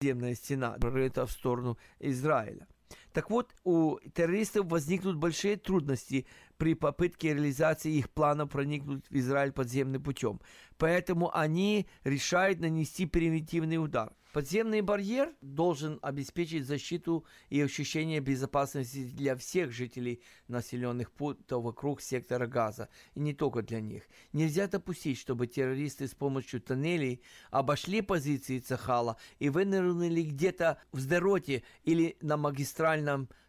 подземная стена прорыта в сторону Израиля. Так вот, у террористов возникнут большие трудности при попытке реализации их плана проникнуть в Израиль подземным путем. Поэтому они решают нанести превентивный удар. Подземный барьер должен обеспечить защиту и ощущение безопасности для всех жителей населенных пунктов вокруг сектора газа, и не только для них. Нельзя допустить, чтобы террористы с помощью тоннелей обошли позиции Цахала и вынырнули где-то в Сдероте или на магистральном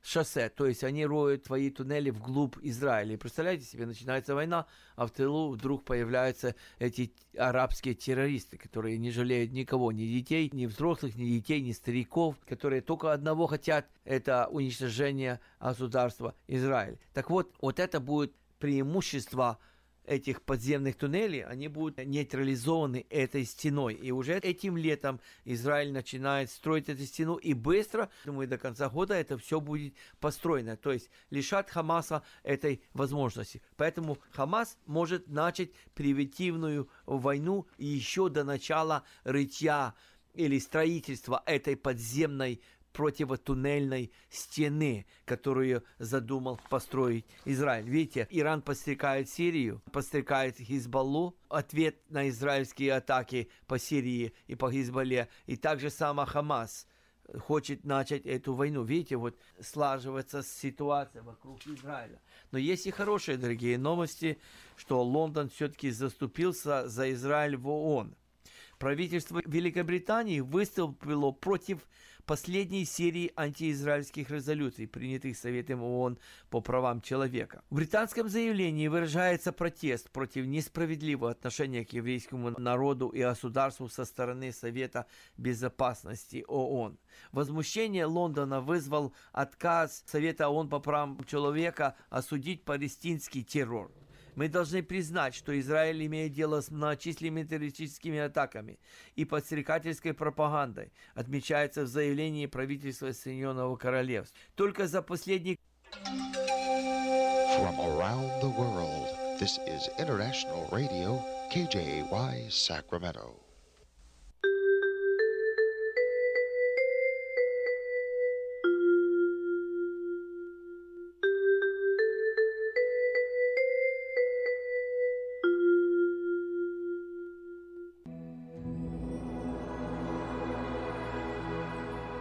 шоссе, то есть они роют твои туннели вглубь Израиля. И представляете себе, начинается война, а в тылу вдруг появляются эти арабские террористы, которые не жалеют никого, ни детей, ни взрослых, ни детей, ни стариков, которые только одного хотят, это уничтожение государства Израиль. Так вот, вот это будет преимущество этих подземных туннелей, они будут нейтрализованы этой стеной. И уже этим летом Израиль начинает строить эту стену, и быстро, думаю, до конца года это все будет построено. То есть лишат Хамаса этой возможности. Поэтому Хамас может начать превентивную войну еще до начала рытья или строительства этой подземной противотуннельной стены, которую задумал построить Израиль. Видите, Иран подстрекает Сирию, подстрекает Хизбаллу, ответ на израильские атаки по Сирии и по Хизбалле, и также сама Хамас хочет начать эту войну. Видите, вот слаживается ситуация вокруг Израиля. Но есть и хорошие, дорогие новости, что Лондон все-таки заступился за Израиль в ООН. Правительство Великобритании выступило против последней серии антиизраильских резолюций, принятых Советом ООН по правам человека. В британском заявлении выражается протест против несправедливого отношения к еврейскому народу и государству со стороны Совета Безопасности ООН. Возмущение Лондона вызвал отказ Совета ООН по правам человека осудить палестинский террор. Мы должны признать, что Израиль имеет дело с многочисленными террористическими атаками и подстрекательской пропагандой, отмечается в заявлении правительства Соединенного Королевства. Только за последний... KJY, Sacramento.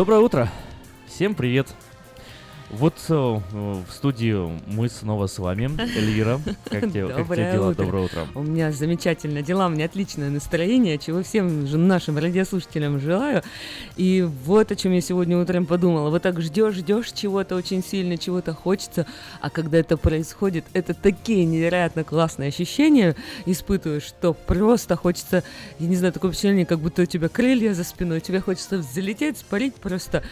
Доброе утро! Всем привет! Вот э, в студию мы снова с вами, Эльвира. Как тебе, как тебе дела? Утро. Доброе утро. У меня замечательное дела, у меня отличное настроение, чего всем же нашим радиослушателям желаю. И вот о чем я сегодня утром подумала. Вот так ждешь, ждешь чего-то очень сильно, чего-то хочется, а когда это происходит, это такие невероятно классные ощущения испытываешь, что просто хочется, я не знаю, такое впечатление, как будто у тебя крылья за спиной, тебе хочется взлететь, спарить просто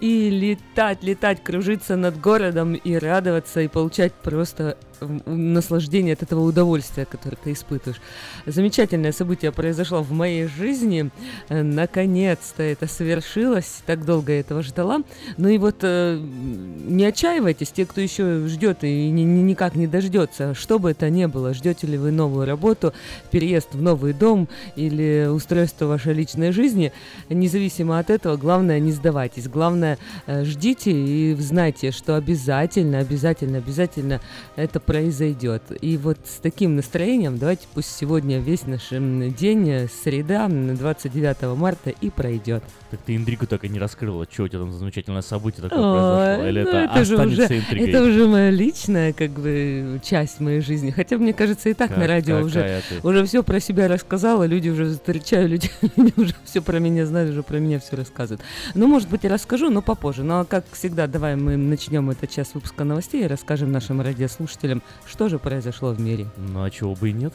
и летать, летать, кружиться над городом и радоваться и получать просто наслаждение от этого удовольствия, которое ты испытываешь. Замечательное событие произошло в моей жизни. Э, наконец-то это совершилось. Так долго я этого ждала. Ну и вот э, не отчаивайтесь, те, кто еще ждет и ни, ни, никак не дождется, что бы это ни было, ждете ли вы новую работу, переезд в новый дом или устройство вашей личной жизни, независимо от этого, главное не сдавайтесь, главное э, ждите и знайте, что обязательно, обязательно, обязательно это произойдет. И вот с таким настроением давайте пусть сегодня весь наш день, среда, 29 марта и пройдет. Так ты интригу так и не раскрыла. Что у тебя там за замечательное событие такое произошло? Или ну, это, это останется уже, интригой? Это уже моя личная, как бы, часть моей жизни. Хотя, мне кажется, и так Как- на радио уже, ты? уже все про себя рассказала, люди уже встречаю, люди, люди уже все про меня знают, уже про меня все рассказывают. Ну, может быть, и расскажу, но попозже. Ну, а как всегда, давай мы начнем этот час выпуска новостей и расскажем нашим радиослушателям, что же произошло в мире. Ну а чего бы и нет?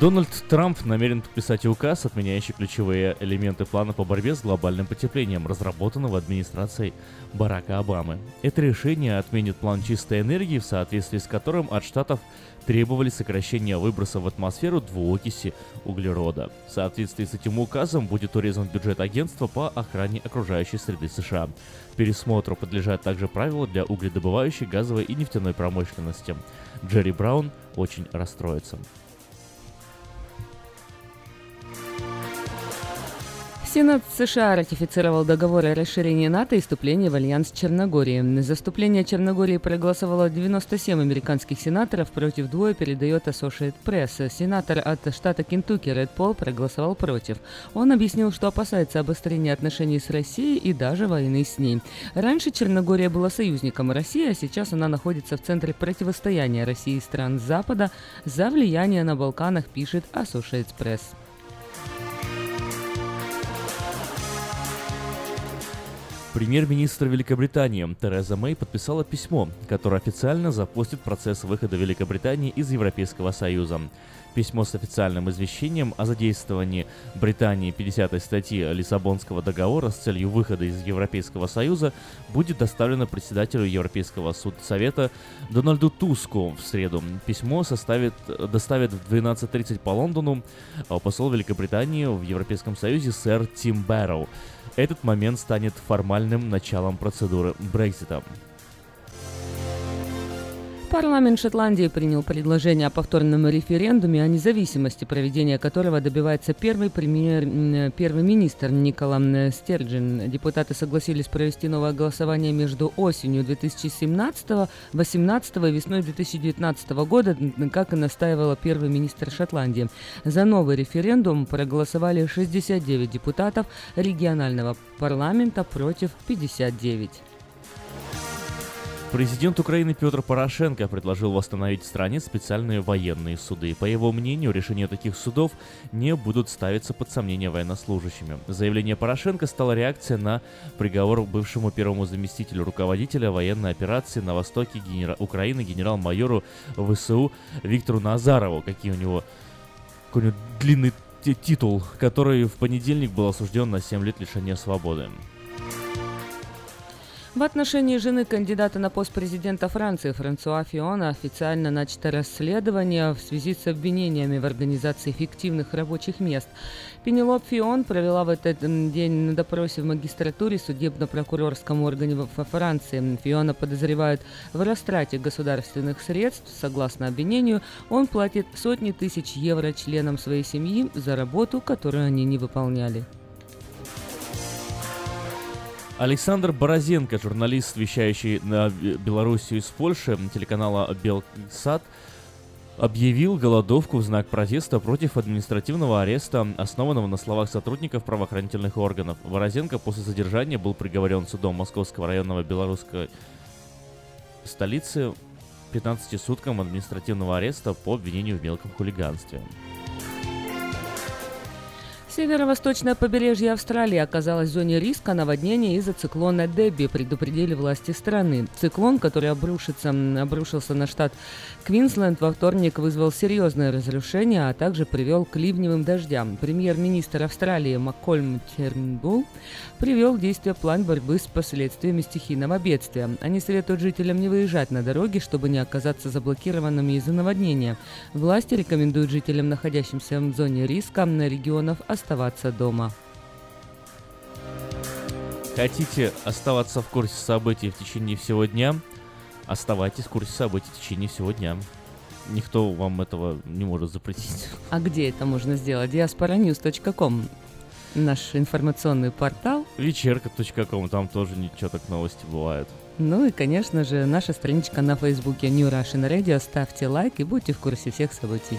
Дональд Трамп намерен подписать указ, отменяющий ключевые элементы плана по борьбе с глобальным потеплением, разработанного администрацией Барака Обамы. Это решение отменит план чистой энергии, в соответствии с которым от штатов требовали сокращения выбросов в атмосферу двуокиси углерода. В соответствии с этим указом будет урезан бюджет агентства по охране окружающей среды США. Пересмотру подлежат также правила для угледобывающей, газовой и нефтяной промышленности. Джерри Браун очень расстроится. Сенат США ратифицировал договор о расширении НАТО и вступлении в альянс Черногории. За вступление Черногории проголосовало 97 американских сенаторов, против двое передает Associated Press. Сенатор от штата Кентукки Ред Пол проголосовал против. Он объяснил, что опасается обострения отношений с Россией и даже войны с ней. Раньше Черногория была союзником России, а сейчас она находится в центре противостояния России и стран Запада за влияние на Балканах, пишет Associated Press. Премьер-министр Великобритании Тереза Мэй подписала письмо, которое официально запустит процесс выхода Великобритании из Европейского Союза. Письмо с официальным извещением о задействовании Британии 50 статьи Лиссабонского договора с целью выхода из Европейского Союза будет доставлено председателю Европейского судсовета Дональду Туску в среду. Письмо составит, доставит в 12.30 по Лондону а, посол Великобритании в Европейском Союзе сэр Тим Бэрроу. Этот момент станет формальным началом процедуры Брекзита. Парламент Шотландии принял предложение о повторном референдуме о независимости, проведения которого добивается первый, премьер, первый министр Никола Стерджин. Депутаты согласились провести новое голосование между осенью 2017, 18 и весной 2019 года, как и настаивала первый министр Шотландии. За новый референдум проголосовали 69 депутатов регионального парламента против 59. Президент Украины Петр Порошенко предложил восстановить в стране специальные военные суды. По его мнению, решения таких судов не будут ставиться под сомнение военнослужащими. Заявление Порошенко стало реакцией на приговор бывшему первому заместителю руководителя военной операции на востоке генера- Украины генерал-майору ВСУ Виктору Назарову. Какие у него длинный титул, который в понедельник был осужден на 7 лет лишения свободы. В отношении жены кандидата на пост президента Франции Франсуа Фиона официально начато расследование в связи с обвинениями в организации фиктивных рабочих мест. Пенелоп Фион провела в этот день на допросе в магистратуре судебно-прокурорском органе во Франции. Фиона подозревают в растрате государственных средств. Согласно обвинению, он платит сотни тысяч евро членам своей семьи за работу, которую они не выполняли. Александр Борозенко, журналист, вещающий на Белоруссию из Польши, телеканала Белсад, объявил голодовку в знак протеста против административного ареста, основанного на словах сотрудников правоохранительных органов. Борозенко после задержания был приговорен судом Московского районного белорусской столицы 15 суткам административного ареста по обвинению в мелком хулиганстве. Северо-восточное побережье Австралии оказалось в зоне риска наводнения из-за циклона Дебби, предупредили власти страны. Циклон, который обрушится, обрушился на штат Квинсленд во вторник, вызвал серьезное разрушение, а также привел к ливневым дождям. Премьер-министр Австралии Маккольм Тернбул привел в действие план борьбы с последствиями стихийного бедствия. Они советуют жителям не выезжать на дороги, чтобы не оказаться заблокированными из-за наводнения. Власти рекомендуют жителям, находящимся в зоне риска на регионов, оставаться дома. Хотите оставаться в курсе событий в течение всего дня? Оставайтесь в курсе событий в течение всего дня. Никто вам этого не может запретить. А где это можно сделать? diasporanews.com наш информационный портал. Вечерка.ком, там тоже ничего так новости бывают. Ну и, конечно же, наша страничка на Фейсбуке New Russian Radio. Ставьте лайк и будьте в курсе всех событий.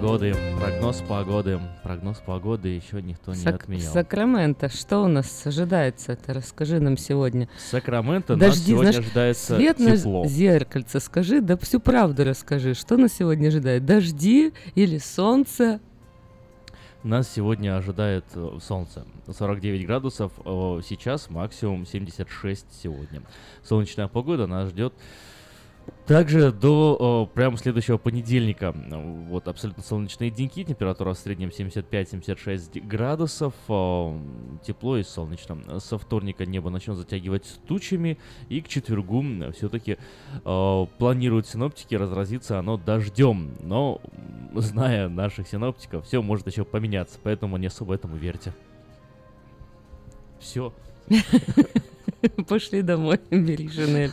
Погоды, прогноз погоды, прогноз погоды еще никто не Сак- отменял. Сакраменто, что у нас ожидается? Это расскажи нам сегодня. Сакраменто нас Дожди, сегодня знаешь, ожидается Свет тепло. на зеркальце, скажи, да всю правду расскажи. Что нас сегодня ожидает? Дожди или солнце? Нас сегодня ожидает э, солнце. 49 градусов, сейчас максимум 76 сегодня. Солнечная погода нас ждет также до э, прям следующего понедельника. Вот абсолютно солнечные деньки, температура в среднем 75-76 градусов, тепло и солнечно. Со вторника небо начнет затягивать тучами, и к четвергу все-таки планируют синоптики разразиться оно дождем. Но, зная наших синоптиков, все может еще поменяться, поэтому не особо этому верьте. Все. Пошли домой, бери Шинель.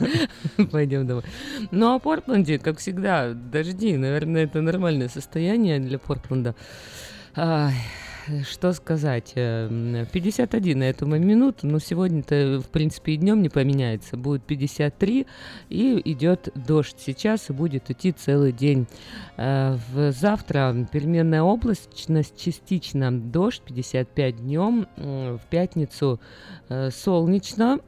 Пойдем домой. Ну, а Портленде, как всегда, дожди. Наверное, это нормальное состояние для Портленда. Ай, что сказать? э, 51 на эту минуту, но сегодня-то, в принципе, и днем не поменяется. Будет 53, и идет дождь сейчас, и будет идти целый день. Э, В завтра переменная облачность, частично дождь, 55 днем. В пятницу э, солнечно,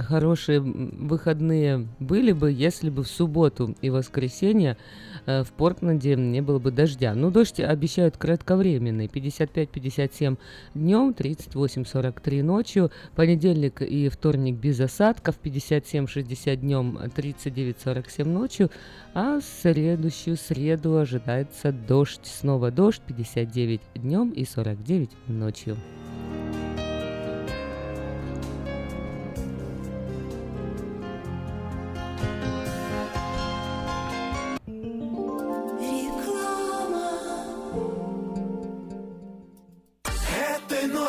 хорошие выходные были бы, если бы в субботу и воскресенье э, в Портленде не было бы дождя. Ну, дождь обещают кратковременный, 55-57 днем, 38-43 ночью, понедельник и вторник без осадков, 57-60 днем, 39-47 ночью, а в следующую среду ожидается дождь, снова дождь, 59 днем и 49 ночью.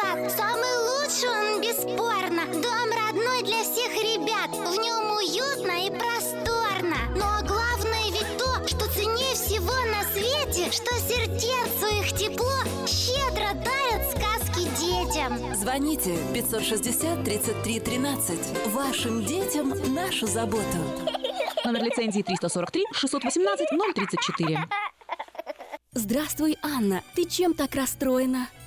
Сад» Самый лучший он, бесспорно Дом родной для всех ребят В нем уютно и просторно Но главное ведь то, что ценнее всего на свете Что сердцу их тепло Щедро дарят сказки детям Звоните 560 33 13. Вашим детям нашу заботу. Номер лицензии 343 618 034. Здравствуй, Анна. Ты чем так расстроена?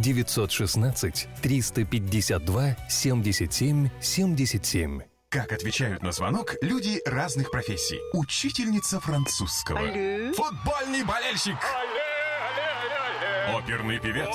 916 352 77 77. Как отвечают на звонок люди разных профессий. Учительница французского. Алле. Футбольный болельщик. Оперный певец.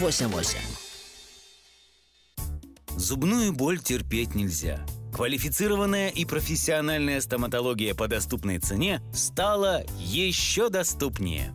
332-4988. Зубную боль терпеть нельзя. Квалифицированная и профессиональная стоматология по доступной цене стала еще доступнее.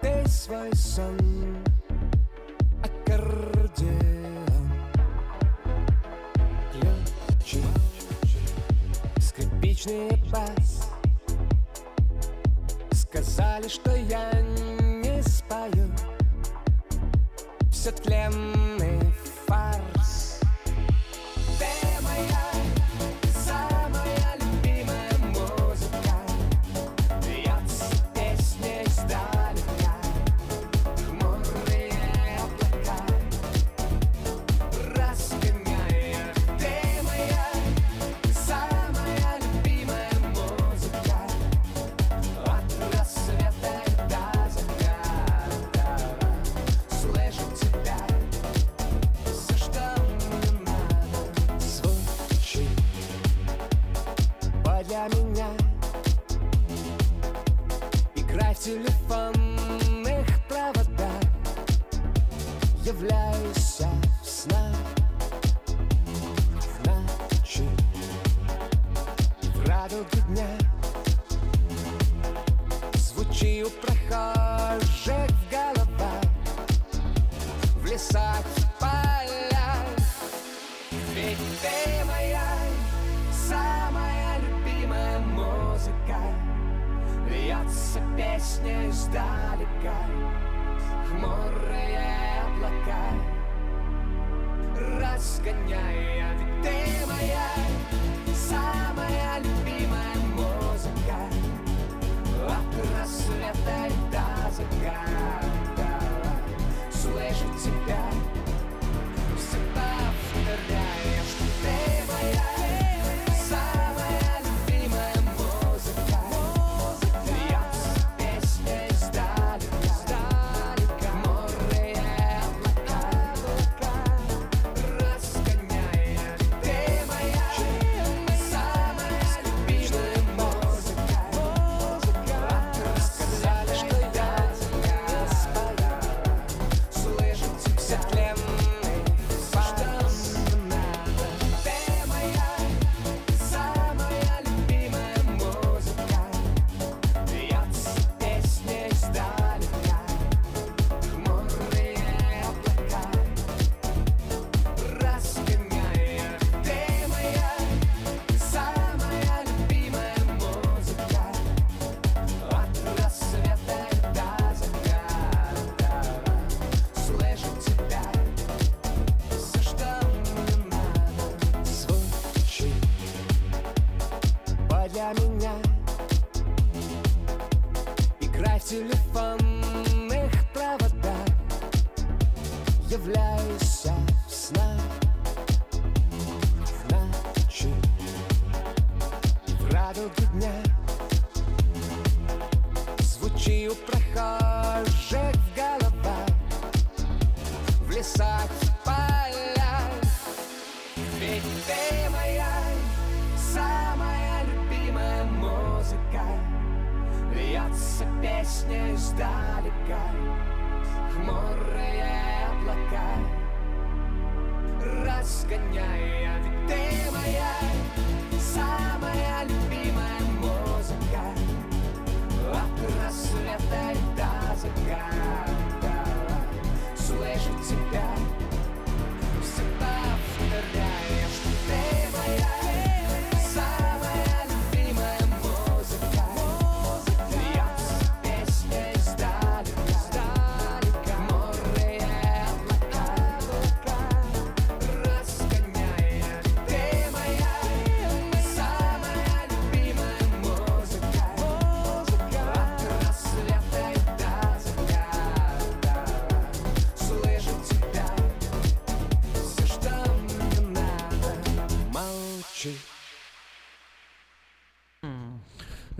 Ты свой сон. Аккордеон. Ключи, скрипичный бас. Сказали, что я не спою. Все тленный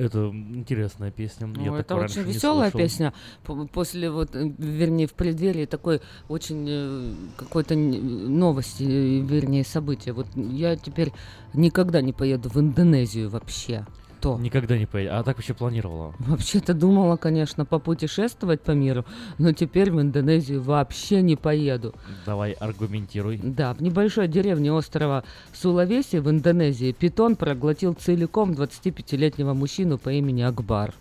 Это интересная песня. Я Ну, это такой раньше очень веселая песня. После вот, э, вернее, в преддверии такой очень э, какой-то новости, э, вернее, события. Вот я теперь никогда не поеду в Индонезию вообще. То. Никогда не поедешь. А так вообще планировала? Вообще-то думала, конечно, попутешествовать по миру, но теперь в Индонезию вообще не поеду. Давай аргументируй. Да, в небольшой деревне острова Сулавеси в Индонезии питон проглотил целиком 25-летнего мужчину по имени Акбар.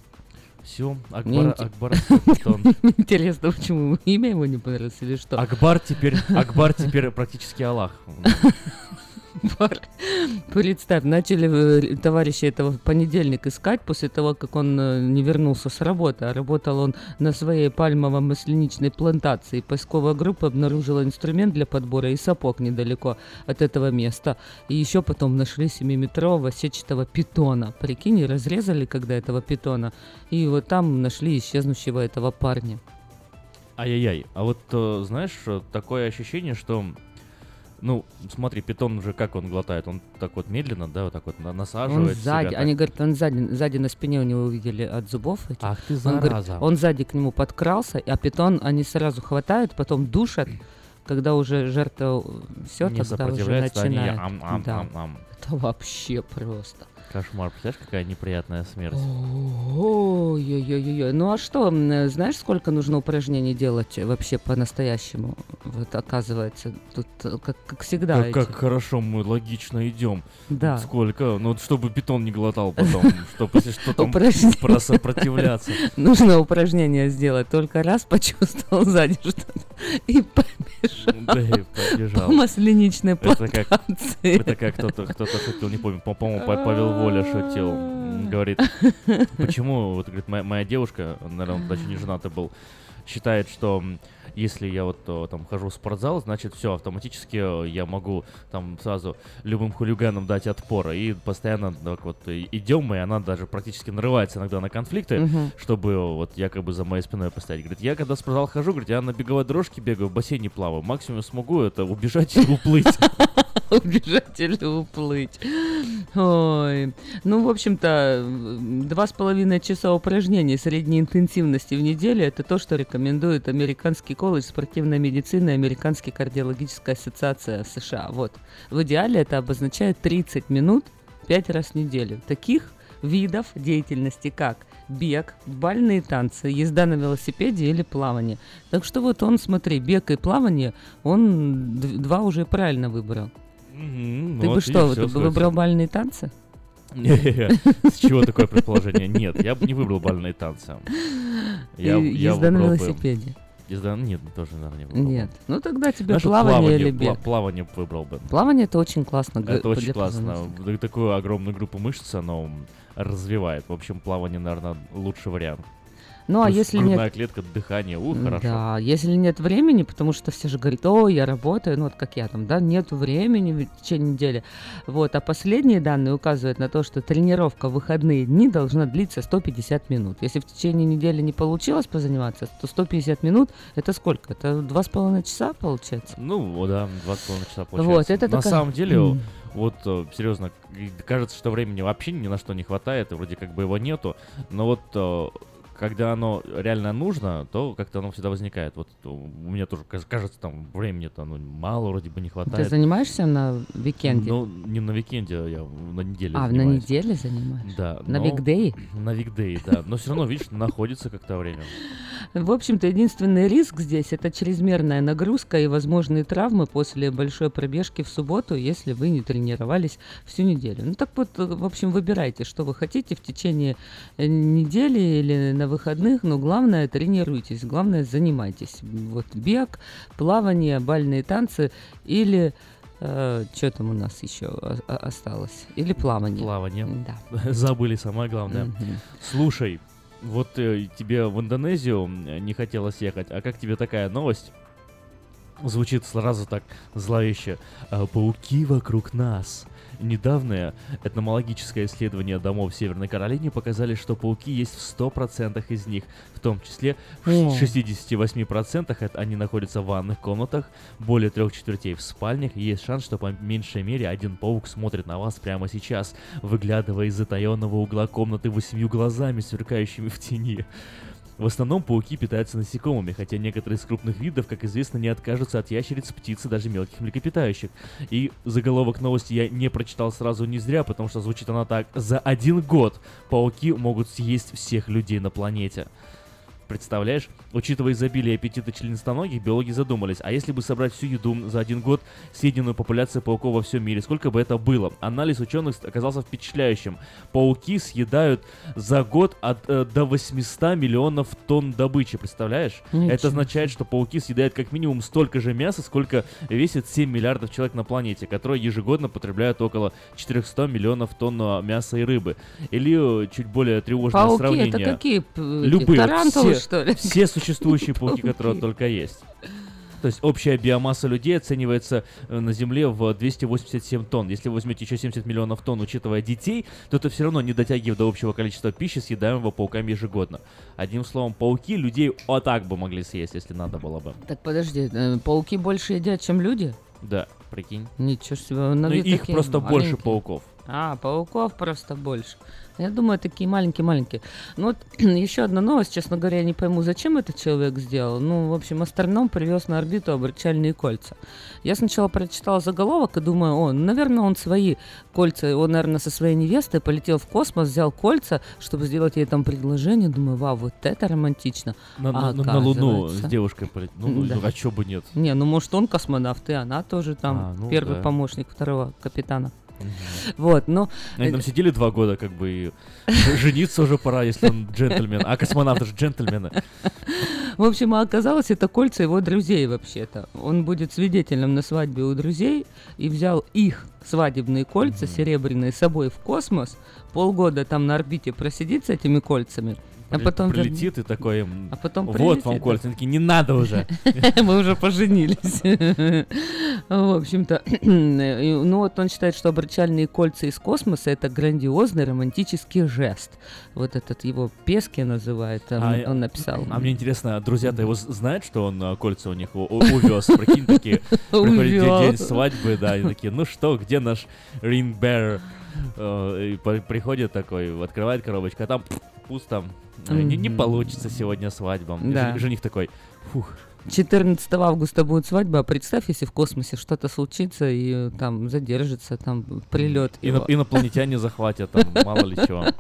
Все, Акбар, Акбар Питон. Интересно, почему имя его не понравилось или что? Акбар теперь, Акбар теперь практически Аллах. Представь, начали э, товарищи этого в понедельник искать после того, как он э, не вернулся с работы, а работал он на своей пальмово-масляничной плантации. Поисковая группа обнаружила инструмент для подбора и сапог недалеко от этого места. И еще потом нашли 7-метрового сетчатого питона. Прикинь, разрезали когда этого питона. И вот там нашли исчезнувшего этого парня. Ай-яй-яй. А вот, э, знаешь, такое ощущение, что... Ну, смотри, питон уже как он глотает? Он так вот медленно, да, вот так вот на- Он насаживает сзади, себя, они так. говорят, он сзади, сзади на спине у него увидели от зубов. этих. Ах ты, он, говорит, зараза. он сзади к нему подкрался, а питон они сразу хватают, потом душат, когда уже жертва все, Не тогда уже сопротивляется, они начинает. ам, ам, Да. ам, ам. Это вообще просто. Кошмар, представляешь, какая неприятная смерть. Ой-ой-ой-ой. Ну а что, знаешь, сколько нужно упражнений делать вообще по-настоящему? Вот оказывается, тут э, как, как всегда. Как, эти- как хорошо мы логично идем. Да. Сколько? Ну, чтобы бетон не глотал потом, чтобы если что там Упражнение. просопротивляться. Нужно упражнение сделать. Только раз почувствовал сзади что-то и побежал. Да и побежал. По масленичной Это как, плантации. это как кто-то, кто-то шутил, не помню, по- по-моему, Па- Павел Воля шутил. М, Говорит, почему, вот, говорит, моя, моя девушка, наверное, он еще не женатый был, считает, что если я вот э, там хожу в спортзал, значит все, автоматически э, я могу там сразу любым хулиганам дать отпор. И постоянно так вот идем, и она даже практически нарывается иногда на конфликты, Мгм. чтобы э, вот якобы за моей спиной постоять. Говорит, я когда в спортзал хожу, говорит, я на беговой дорожке бегаю, в бассейне плаваю. Максимум смогу это убежать и уплыть. Убежать или уплыть. Ой. Ну, в общем-то, два с половиной часа упражнений средней интенсивности в неделю это то, что рекомендует Американский колледж спортивной медицины и Американская кардиологическая ассоциация США. Вот. В идеале это обозначает 30 минут 5 раз в неделю. Таких видов деятельности, как бег, бальные танцы, езда на велосипеде или плавание. Так что вот он, смотри, бег и плавание, он два уже правильно выбрал. Ты ну бы что, ты бы выбрал бальные танцы? С чего такое предположение? Нет, я бы не выбрал бальные танцы. Езда на велосипеде? Езда, нет, тоже, наверное, не выбрал. Нет. Ну тогда тебе Знаешь, вот плавание, или пла- бег. плавание выбрал бы. Плавание это очень классно. Это очень классно. Такую огромную группу мышц оно развивает. В общем, плавание, наверное, лучший вариант. Ну а если нет... клетка, дыхание, ух, хорошо. Да, если нет времени, потому что все же говорят, о, я работаю, ну вот как я там, да, нет времени в течение недели. Вот, а последние данные указывают на то, что тренировка в выходные дни должна длиться 150 минут. Если в течение недели не получилось позаниматься, то 150 минут это сколько? Это два с половиной часа получается? Ну, да, 2,5 часа получается. Вот, это На такая- самом деле, М. вот, э, серьезно, кажется, что времени вообще ни на что не хватает, и вроде как бы его нету, но вот э, когда оно реально нужно, то как-то оно всегда возникает. Вот у меня тоже каж- кажется, там времени-то ну, мало вроде бы не Ты хватает. занимаешься на викенде? Ну, не на викенде, я на неделе а, на занимаюсь. неделе занимаешься? Да. На но- weekday? На weekday, да. Но все равно, видишь, находится как-то время. В общем-то, единственный риск здесь это чрезмерная нагрузка и возможные травмы после большой пробежки в субботу, если вы не тренировались всю неделю. Ну так вот, в общем, выбирайте, что вы хотите в течение э, недели или на выходных, но главное тренируйтесь, главное занимайтесь. Вот бег, плавание, бальные танцы или что там у нас еще осталось? Или плавание. Плавание. Да. Забыли самое главное. Мгм. Слушай, вот э, тебе в Индонезию э, не хотелось ехать, а как тебе такая новость? Звучит сразу так зловеще. А, Пауки вокруг нас. Недавнее этномологическое исследование домов в Северной Каролине показали, что пауки есть в 100% из них, в том числе в О. 68% это они находятся в ванных комнатах, более трех четвертей в спальнях, и есть шанс, что по меньшей мере один паук смотрит на вас прямо сейчас, выглядывая из затаенного угла комнаты восемью глазами, сверкающими в тени. В основном пауки питаются насекомыми, хотя некоторые из крупных видов, как известно, не откажутся от ящериц, птиц и даже мелких млекопитающих. И заголовок новости я не прочитал сразу не зря, потому что звучит она так. За один год пауки могут съесть всех людей на планете. Представляешь? Учитывая изобилие аппетита членистоногих, биологи задумались, а если бы собрать всю еду за один год, съеденную популяцию пауков во всем мире, сколько бы это было? Анализ ученых оказался впечатляющим. Пауки съедают за год от, э, до 800 миллионов тонн добычи, представляешь? Ничего Это означает, что пауки съедают как минимум столько же мяса, сколько весит 7 миллиардов человек на планете, которые ежегодно потребляют около 400 миллионов тонн э, мяса и рыбы. Или э, чуть более тревожное Пауки сравнение. это какие? Любые, тарантулы, все, что ли? все существующие пауки, которые только есть. То есть общая биомасса людей оценивается э, на Земле в 287 тонн. Если вы возьмете еще 70 миллионов тонн, учитывая детей, то это все равно не дотягивает до общего количества пищи, съедаемого пауками ежегодно. Одним словом, пауки людей вот так бы могли съесть, если надо было бы. Так подожди, э, пауки больше едят, чем люди? Да, прикинь. Ничего себе, на Ну, их просто больше маленькие. пауков. А, пауков просто больше. Я думаю, такие маленькие-маленькие. Ну вот еще одна новость, честно говоря, я не пойму, зачем этот человек сделал. Ну, в общем, астроном привез на орбиту обручальные кольца. Я сначала прочитала заголовок и думаю, о, ну, наверное, он свои кольца, он, наверное, со своей невестой полетел в космос, взял кольца, чтобы сделать ей там предложение. Думаю, вау, вот это романтично. На, А на- на Луну с девушкой полететь. Ну, ну, Да. а чё бы нет? Не, ну может он космонавт, и она тоже там А, ну первый да. помощник второго капитана. Вот, но... Они там сидели два года, как бы, и жениться уже пора, если он джентльмен. А космонавты же джентльмены. В общем, а оказалось, это кольца его друзей вообще-то. Он будет свидетелем на свадьбе у друзей и взял их свадебные кольца серебряные с собой в космос, полгода там на орбите просидит с этими кольцами, а потом... прилетит и такой, А потом вот прилетит, вам кольца. Они такие, не надо уже. Мы уже поженились. В общем-то, ну вот он считает, что обручальные кольца из космоса это грандиозный романтический жест. Вот этот его Пески называет, там А, он написал. А мне интересно, друзья-то его знают, что он а, кольца у них увез? Прикинь, такие, приходит день- свадьбы, да, и такие, ну что, где наш? Э, И по- приходит такой, открывает коробочку, а там пусто. Э, Не, не получится сегодня свадьба. И Да. жен- Жених такой, фух, 14 августа будет свадьба, а представь, если в космосе что-то случится и э, там задержится, там прилет. ино- инопланетяне захватят, там, мало ли чего.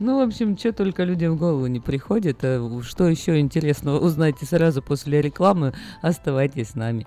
Ну, в общем, что только людям в голову не приходит. А Что еще интересного, узнайте сразу после рекламы. Оставайтесь с нами.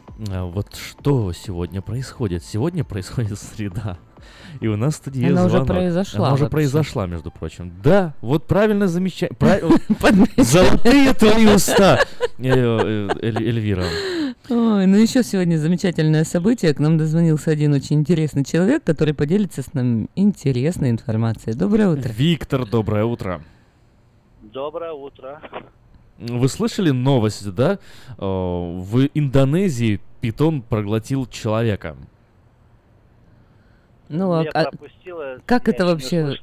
А Вот что сегодня происходит? Сегодня происходит среда. И у нас в студии Она уже звонок. произошла Она уже вообще. произошла, между прочим. Да, вот правильно замечание. Золотые твои уста, э, э, Эль- Эльвира. Ой, ну еще сегодня замечательное событие. К нам дозвонился один очень интересный человек, который поделится с нами интересной информацией. Доброе утро. Виктор, доброе утро. Доброе утро. Вы слышали новость, да? Э, В Индонезии питон проглотил человека. Ну, а, Я а пропустила, как это вообще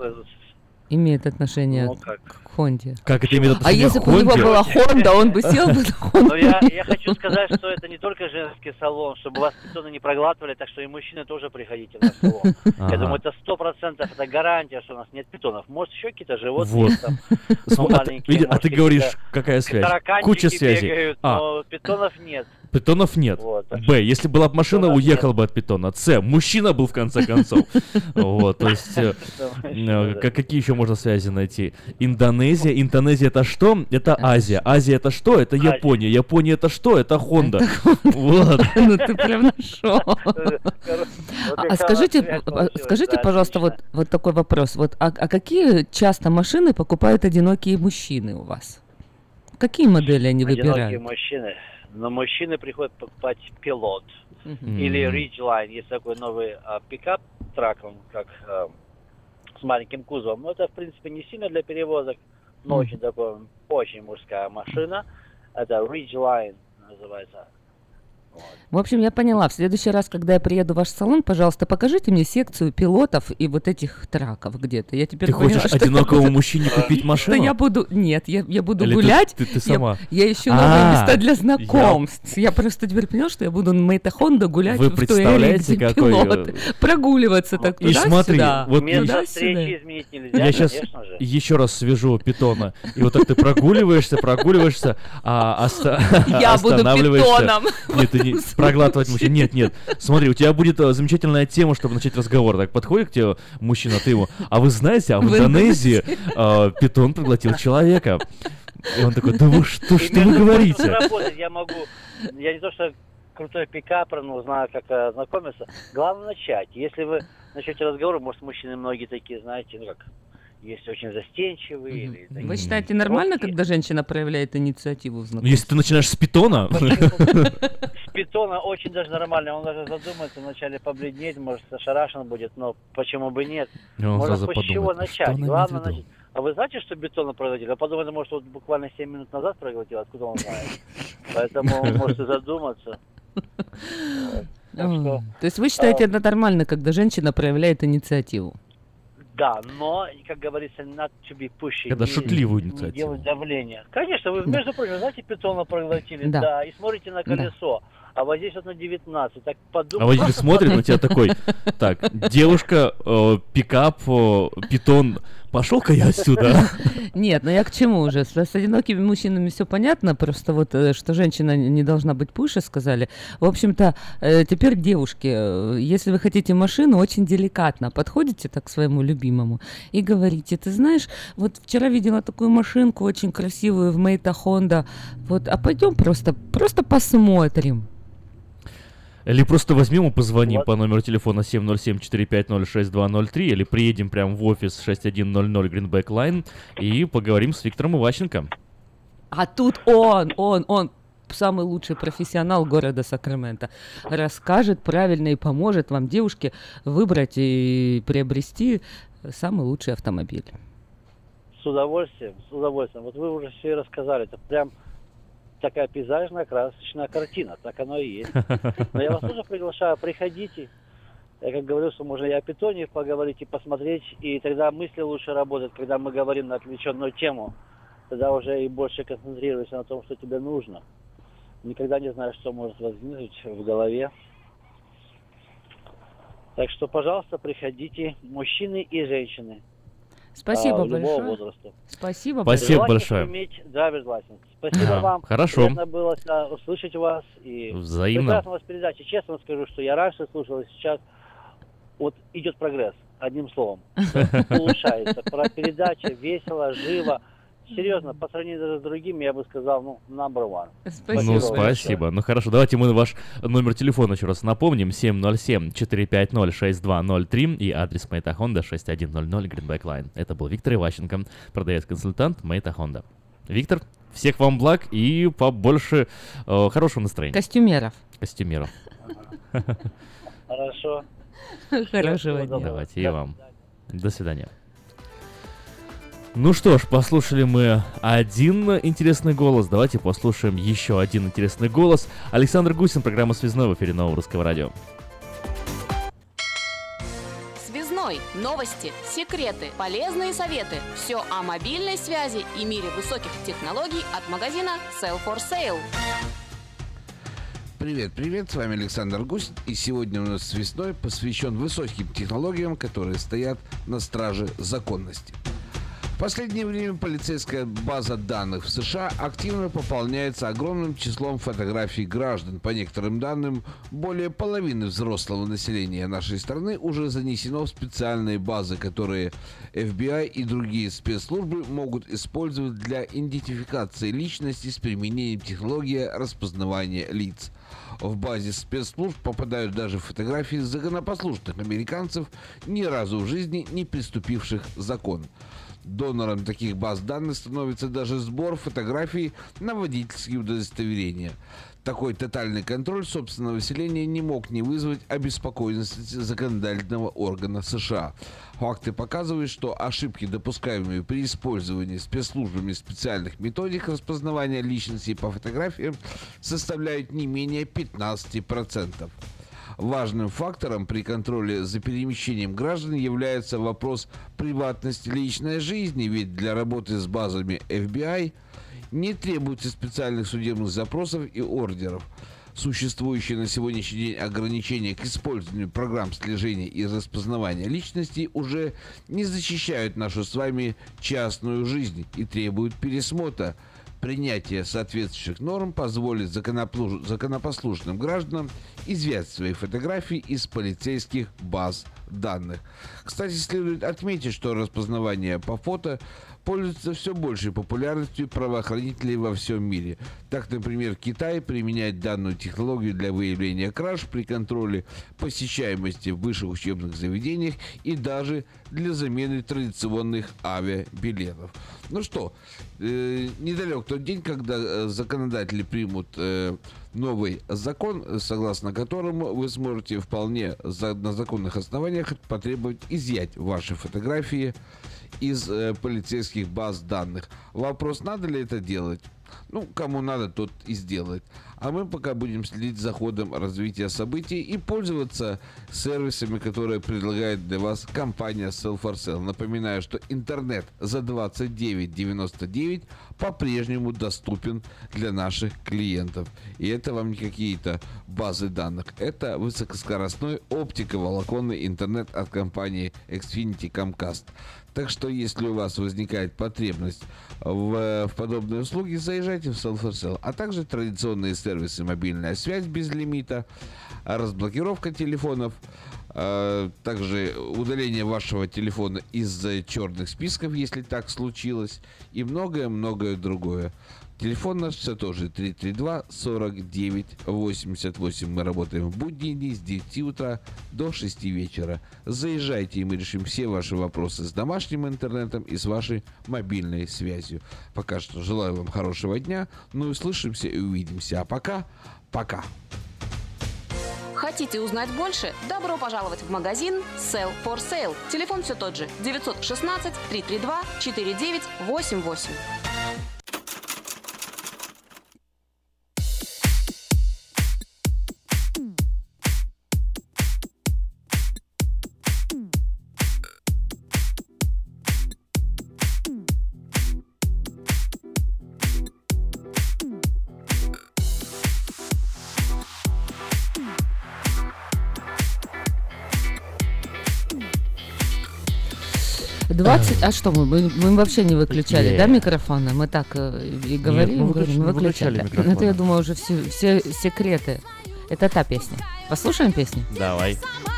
имеет отношение Ну, к как? к Хонде? Как это имеет А отношение если к бы у него была Хонда, он бы сел бы на Хонду? Но я, я хочу сказать, что это не только женский салон, чтобы вас питоны не проглатывали, так что и мужчины тоже приходите в наш салон. Ага. Я думаю, это сто процентов, это гарантия, что у нас нет питонов. Может, еще какие-то животные Вот. есть там, См- ну, а ты- маленькие, а может, ты говоришь, какая связь? Куча связей. бегают, А. но питонов нет. Питонов нет. Вот, Б. Если была бы машина, уехал бы от питона. С. Мужчина был в конце концов. Вот, то есть, э, э, как- какие еще можно связи найти? Индонезия. Индонезия это что? Это Азия. Азия это что? Это Япония. Япония это что? Это Хонда. Вот. Ну ты прям нашел. А скажите, а, скажите, пожалуйста, вот, вот такой вопрос. Вот, а, а какие часто машины покупают одинокие мужчины у вас? Какие модели они Одинокие выбирают? мужчины. Но мужчины приходят покупать пилот Мгм. или. Ridgeline. Есть такой новый а, пикап трак, он как а, с маленьким кузовом. Но это, в принципе, не сильно для перевозок, но Мгм. очень такой, очень мужская машина. Это Ridgeline называется. В общем, я поняла. В следующий раз, когда я приеду в ваш салон, пожалуйста, покажите мне секцию пилотов и вот этих траков где-то. Я теперь Ты поняла, хочешь что я одинокому буду- мужчине купить машину? я буду... Нет, я, я буду Или ты- гулять. ты- ты Я- сама? Я, ищу новые А, места для я- знакомств. Я, просто теперь поняла, что я буду на Мэйта Хонда гулять Вы в представляете, где какой, пилоты. Прогуливаться так И смотри, туда-сюда. вот Место туда-сюда. встречи изменить нельзя, Я сейчас еще раз свяжу питона. И вот так ты прогуливаешься, прогуливаешься, а оста- Я буду останавливаешься. питоном. Нет, ты не проглатывать мужчин. Нет, нет. Смотри, у тебя будет э, замечательная тема, чтобы начать разговор. Так подходит к тебе мужчина, ты ему. А вы знаете, а в В Индонезии э, питон проглотил человека. И он такой, да вы что, что вы говорите? я могу. Я не то, что крутой пикапер, но знаю, как э, знакомиться. Главное начать. Если вы начнете разговор, может, мужчины многие такие, знаете, ну как, есть очень застенчивые. или такие Вы считаете нормально, когда женщина проявляет инициативу в знакомстве? Если ты начинаешь с питона, С питона очень даже нормально. Он даже задумается, вначале побледнеть, может, ошарашен будет, но почему бы нет? И он Можно сразу с чего «А начать. Главное виду?» начать. А вы знаете, что бетона проглотили? Я подумал, может, вот буквально 7 минут назад проглотил, откуда он знает. Поэтому можете задуматься. Так что, То есть вы считаете это нормально, когда женщина проявляет инициативу? да, но, как говорится, not to be pushy. Когда не- шутливую не инициативу. делать давление. Конечно, вы, между прочим, знаете, питона проглотили, Да. да. и смотрите на Да. А вот здесь вот на 19. Так А подумайте. водитель смотрит на тебя такой, так, девушка, э, пикап, э, питон, пошел-ка я отсюда. Нет, ну я к чему уже? С, с одинокими мужчинами все понятно, просто вот, э, что женщина не должна быть пуще, сказали. В общем-то, э, теперь девушки, э, если вы хотите машину, очень деликатно подходите так к своему любимому и говорите, ты знаешь, вот вчера видела такую машинку очень красивую в Мейта Хонда, вот, а пойдем просто, просто посмотрим. Или просто возьмем и позвоним по номеру телефона 707-450-6203, или приедем прямо в офис 6100 Greenback Line и поговорим с Виктором Иващенко. А тут он, он, он, самый лучший профессионал города Сакраменто, расскажет правильно и поможет вам, девушке, выбрать и приобрести самый лучший автомобиль. С удовольствием, с удовольствием. Вот вы уже все рассказали. Это прям такая пейзажная, красочная картина. Так оно и есть. Но я вас тоже приглашаю, приходите. Я как говорю, что можно и о питоне поговорить, и посмотреть, и тогда мысли лучше работают, когда мы говорим на отвлеченную тему. Тогда уже и больше концентрируешься на том, что тебе нужно. Никогда не знаешь, что может возникнуть в голове. Так что, пожалуйста, приходите, мужчины и женщины. Спасибо а, любого большое. возраста. Спасибо, Спасибо большое. иметь license. Спасибо Ага, вам. хорошо. Приятно было э, услышать вас. И Взаимно. Прекрасная у вас передача. Честно скажу, что я раньше слушал, и сейчас вот идет прогресс. Одним словом. Улучшается. Про передача весело, живо. Серьезно, по сравнению даже с другими, я бы сказал, ну, number one. Ну, спасибо. Ну, хорошо, давайте мы ваш номер телефона еще раз напомним. 707-450-6203 и адрес Мэйта Хонда 6100 Greenback Line. Это был Виктор Иващенко, продавец-консультант Мэйта Хонда. Виктор, всех вам благ и побольше э, хорошего настроения. Костюмеров. Костюмеров. Хорошо. Хорошего дня. Давайте и вам. До свидания. Ну что ж, послушали мы один интересный голос. Давайте послушаем еще один интересный голос. Александр Гусин, программа «Связной» в эфире Нового Русского Радио. Связной. Новости, секреты, полезные советы. Все о мобильной связи и мире высоких технологий от магазина Sell for Sale. Привет, привет, с вами Александр Гусь, и сегодня у нас связной посвящен высоким технологиям, которые стоят на страже законности. В последнее время полицейская база данных в США активно пополняется огромным числом фотографий граждан. По некоторым данным, более половины взрослого населения нашей страны уже занесено в специальные базы, которые FBI и другие спецслужбы могут использовать для идентификации личности с применением технологии распознавания лиц. В базе спецслужб попадают даже фотографии законопослушных американцев, ни разу в жизни не приступивших закон. Донором таких баз данных становится даже сбор фотографий на водительские удостоверения. Такой тотальный контроль собственного населения не мог не вызвать обеспокоенности законодательного органа США. Факты показывают, что ошибки, допускаемые при использовании спецслужбами специальных методик распознавания личности по фотографиям, составляют не менее 15%. Важным фактором при контроле за перемещением граждан является вопрос приватности личной жизни, ведь для работы с базами FBI не требуется специальных судебных запросов и ордеров. Существующие на сегодняшний день ограничения к использованию программ слежения и распознавания личности уже не защищают нашу с вами частную жизнь и требуют пересмотра. Принятие соответствующих норм позволит законопослушным гражданам изъять свои фотографии из полицейских баз данных. Кстати, следует отметить, что распознавание по фото пользуется все большей популярностью правоохранителей во всем мире. Так, например, Китай применяет данную технологию для выявления краж при контроле посещаемости в высших учебных заведениях и даже для замены традиционных авиабилетов. Ну что, э, недалек тот день, когда э, законодатели примут э, новый закон, согласно которому вы сможете вполне на законных основаниях потребовать изъять ваши фотографии из э, полицейских баз данных. Вопрос, надо ли это делать? Ну, кому надо, тот и сделает. А мы пока будем следить за ходом развития событий и пользоваться сервисами, которые предлагает для вас компания Sell for Sale. Напоминаю, что интернет за 29.99 по-прежнему доступен для наших клиентов. И это вам не какие-то базы данных. Это высокоскоростной оптиковолоконный интернет от компании Xfinity Comcast. Так что, если у вас возникает потребность в, в подобной услуге, заезжайте в Self А также традиционные сервисы мобильная связь без лимита, разблокировка телефонов, а, также удаление вашего телефона из э, черных списков, если так случилось, и многое-многое другое. Телефон наш все тоже 332 49 88. Мы работаем в будние дни с 9 утра до 6 вечера. Заезжайте, и мы решим все ваши вопросы с домашним интернетом и с вашей мобильной связью. Пока что желаю вам хорошего дня. Ну и услышимся и увидимся. А пока, пока. Хотите узнать больше? Добро пожаловать в магазин Sell for Sale. Телефон все тот же 916 332 4988. Двадцать. А что мы? Мы, мы вообще не выключали, Не. да, микрофоны? Мы так э, и говорим, мы говорим, выключ- мы выключали Ну, Это я думаю уже все, все секреты. Это та песня. Послушаем песню? Давай. В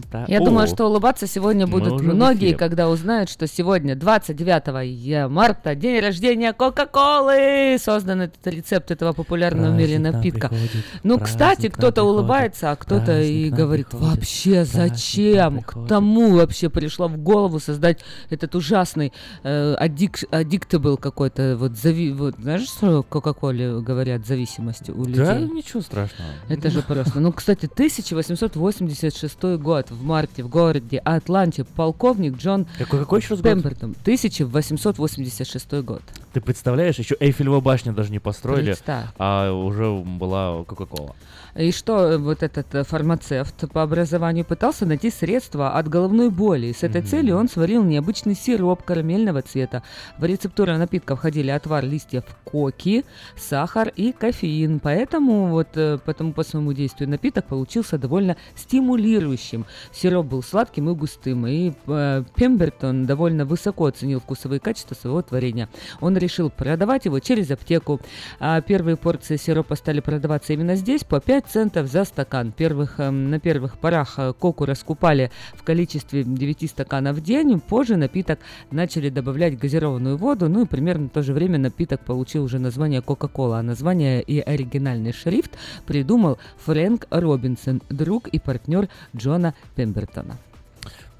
Я О, думаю, что улыбаться сегодня будут многие, когда узнают, что сегодня, 29 марта, день рождения Кока-Колы. Создан этот рецепт этого популярного в мире напитка. приходит, Ну, кстати, кто-то улыбается, а кто-то и говорит, приходит, вообще зачем? К тому вообще пришло в голову создать этот ужасный э, аддик- аддиктабл какой-то, вот, зави, вот знаешь, что Кока-Коле говорят, зависимость у людей? Да, ничего страшного. Это же просто. Ну, кстати, 1886 год в марте в городе Атланте полковник Джон Какой, какой еще раз? Пембертон. 1886 год. Ты представляешь, еще Эйфелева башня даже не построили, Представь. а уже была Кока-Кола. И что э, вот этот э, фармацевт по образованию пытался найти средства от головной боли. И с этой целью он сварил необычный сироп карамельного цвета. В рецептуру напитка входили отвар листьев коки, сахар и кофеин. Поэтому вот э, потому по своему действию напиток получился довольно стимулирующим. Сироп был сладким и густым. И э, Пембертон довольно высоко оценил вкусовые качества своего творения. Он решил продавать его через аптеку. А первые порции сиропа стали продаваться именно здесь по 5 центов за стакан. Первых, эм, на первых порах э, коку раскупали в количестве 9 стаканов в день. Позже напиток начали добавлять газированную воду. Ну и примерно в то же время напиток получил уже название Кока-Кола. А название и оригинальный шрифт придумал Фрэнк Робинсон, друг и партнер Джона Пембертона.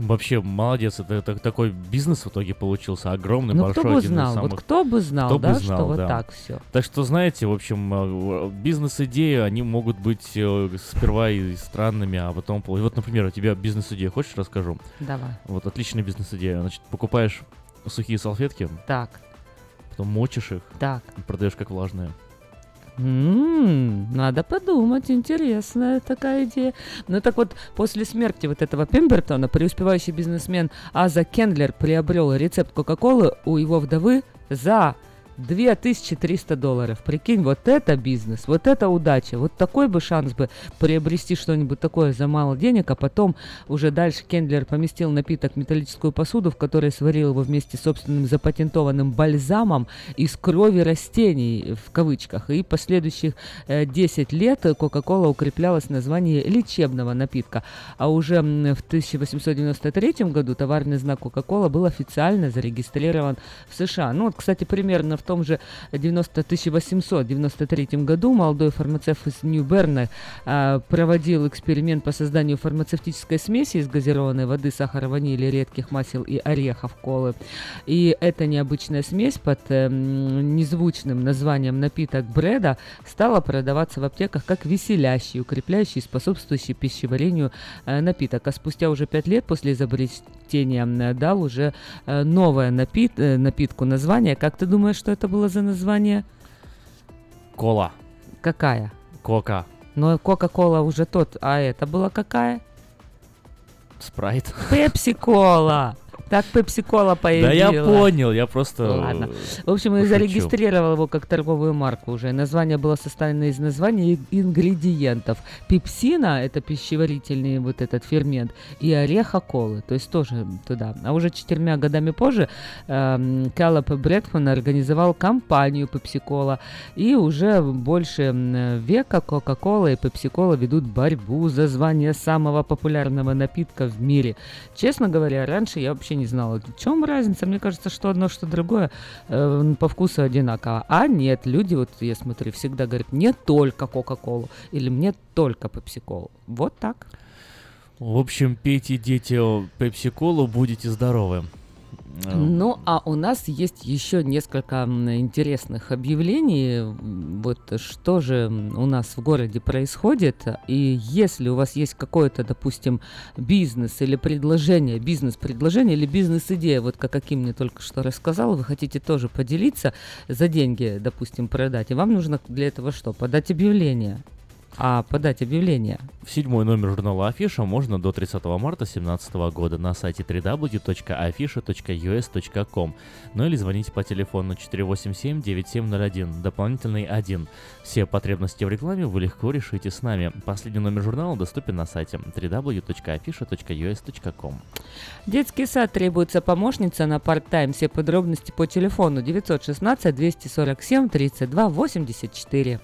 Вообще, молодец, это, это такой бизнес в итоге получился огромный, Ну, большой. кто бы один из знал, вот самых- кто бы знал, Кто бы да, знал, что вот да. так все. Так что, знаете, в общем, э, бизнес-идеи, они могут быть э, сперва и странными, а потом... вот, например, у тебя бизнес-идея, хочешь расскажу? Давай. Вот отличная бизнес-идея. Значит, покупаешь сухие салфетки, Так. потом мочишь их, Так. и продаешь как влажные. М, надо подумать, интересная такая идея. Ну так вот, после смерти вот этого Пембертона преуспевающий бизнесмен Аза Кендлер приобрел рецепт Кока-Колы у его вдовы за 2300 долларов. Прикинь, вот это бизнес, вот это удача. Вот такой бы шанс бы приобрести что-нибудь такое за мало денег, а потом уже дальше Кендлер поместил напиток в металлическую посуду, в которой сварил его вместе с собственным запатентованным бальзамом из крови растений, в кавычках. И последующих э, 10 лет Кока-Кола укреплялась в названии лечебного напитка. А уже в 1893 году товарный знак Кока-Кола был официально зарегистрирован в США. Ну вот, кстати, примерно в том же 90 1893 году молодой фармацевт из Нью-Берна а, проводил эксперимент по созданию фармацевтической смеси из газированной воды, сахара, ванили, редких масел и орехов колы. И эта необычная смесь под эм, незвучным названием напиток бреда стала продаваться в аптеках как веселящий, укрепляющий, способствующий пищеварению э, напиток. А спустя уже пять лет после изобретения дал уже э, новое напит, э, напитку название. Как ты думаешь, что это было за название? Кола. Какая? Кока. Но Кока-Кола уже тот, а это была какая? Спрайт. Пепси-кола. Так Пепси-кола Да появилась. я понял, я просто... Ладно. э, В общем, пошучу. зарегистрировал его как торговую марку уже. Название было составлено из названий ингредиентов. Пепсина – это пищеварительный вот этот фермент, и ореха колы, то есть тоже туда. А уже четырьмя годами позже эм, Каллоп Брэдман организовал компанию Пепси-кола, и уже больше века Кока-кола и Пепси-кола ведут борьбу за звание самого популярного напитка в мире. Честно говоря, раньше я вообще не знала, в чем разница. Мне кажется, что одно, что другое э, по вкусу одинаково. А нет, люди, вот я смотрю, всегда говорят, не только Кока-Колу или мне только Пепси-Колу. Вот так. В общем, пейте, дети, пепси-колу, будете здоровы. Ну, а у нас есть еще несколько интересных объявлений. Вот что же у нас в городе происходит. И если у вас есть какой-то, допустим, бизнес или предложение, бизнес-предложение или бизнес-идея, вот как Аким мне только что рассказал, вы хотите тоже поделиться за деньги, допустим, продать, и вам нужно для этого что? Подать объявление. А подать объявление В седьмой номер журнала Афиша можно до 30 марта 2017 года на сайте www.afisha.us.com ну или звоните по телефону 487-9701, дополнительный 1. Все потребности в рекламе вы легко решите с нами. Последний номер журнала доступен на сайте www.afisha.us.com Детский сад требуется помощница на парт-тайм. Все подробности по телефону 916 247 32 84.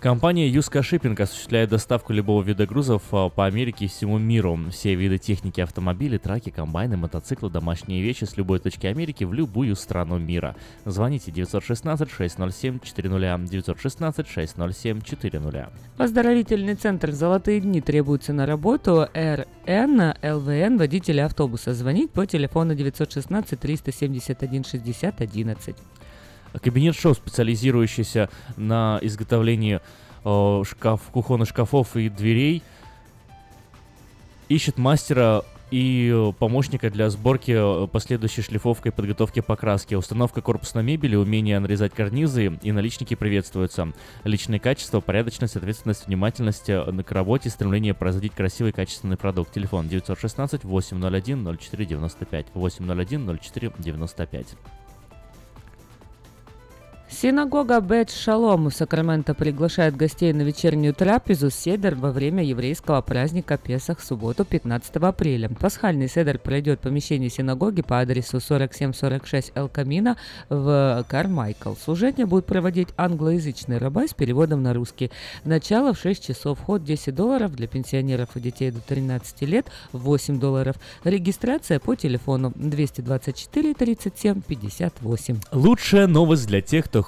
Компания Юска Шиппинг осуществляет доставку любого вида грузов а, по Америке и всему миру. Все виды техники, автомобили, траки, комбайны, мотоциклы, домашние вещи с любой точки Америки в любую страну мира. Звоните 916-607-400, 916-607-400. Поздравительный центр «Золотые дни» требуется на работу РН, ЛВН, водителя автобуса. Звонить по телефону 916 371 60 11. Кабинет шоу, специализирующийся на изготовлении э, шкаф, кухонных шкафов и дверей, ищет мастера и э, помощника для сборки, э, последующей шлифовкой, подготовки покраски, установка корпусной мебели, умение нарезать карнизы и наличники приветствуются. Личные качества, порядочность, ответственность, внимательность э, к работе, стремление производить красивый качественный продукт. Телефон 916 801 0495 801 0495. Синагога Бет Шалом у Сакрамента приглашает гостей на вечернюю трапезу «Седер» во время еврейского праздника Песах в субботу 15 апреля. Пасхальный седер пройдет в помещении синагоги по адресу 4746 Эл Камина в Кармайкл. Служение будет проводить англоязычный рабай с переводом на русский. Начало в 6 часов, вход 10 долларов для пенсионеров и детей до 13 лет 8 долларов. Регистрация по телефону 224 37 58. Лучшая новость для тех, кто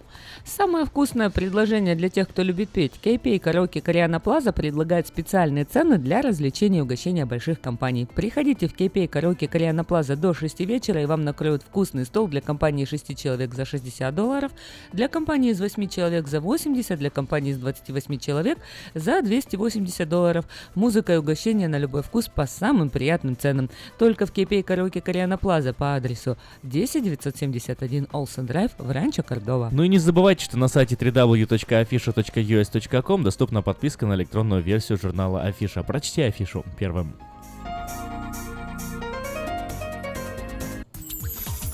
Самое вкусное предложение для тех, кто любит петь. KPI Караоке Кориана Плаза предлагает специальные цены для развлечения и угощения больших компаний. Приходите в KPI Караоке Кориана Плаза до 6 вечера, и вам накроют вкусный стол для компании 6 человек за 60 долларов, для компании из 8 человек за 80, для компании из 28 человек за 280 долларов. Музыка и угощение на любой вкус по самым приятным ценам. Только в KPI Караоке Кориана Плаза по адресу 10 971 Олсен Драйв в Ранчо Кордова. Ну и не забывайте, что на сайте www.afisha.us.com доступна подписка на электронную версию журнала Афиша. Прочти афишу первым.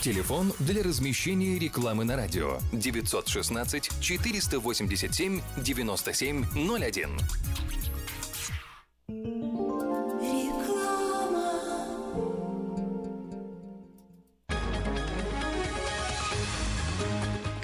Телефон для размещения рекламы на радио 916 487 9701.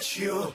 lifewaykefir.com. Этой ночью,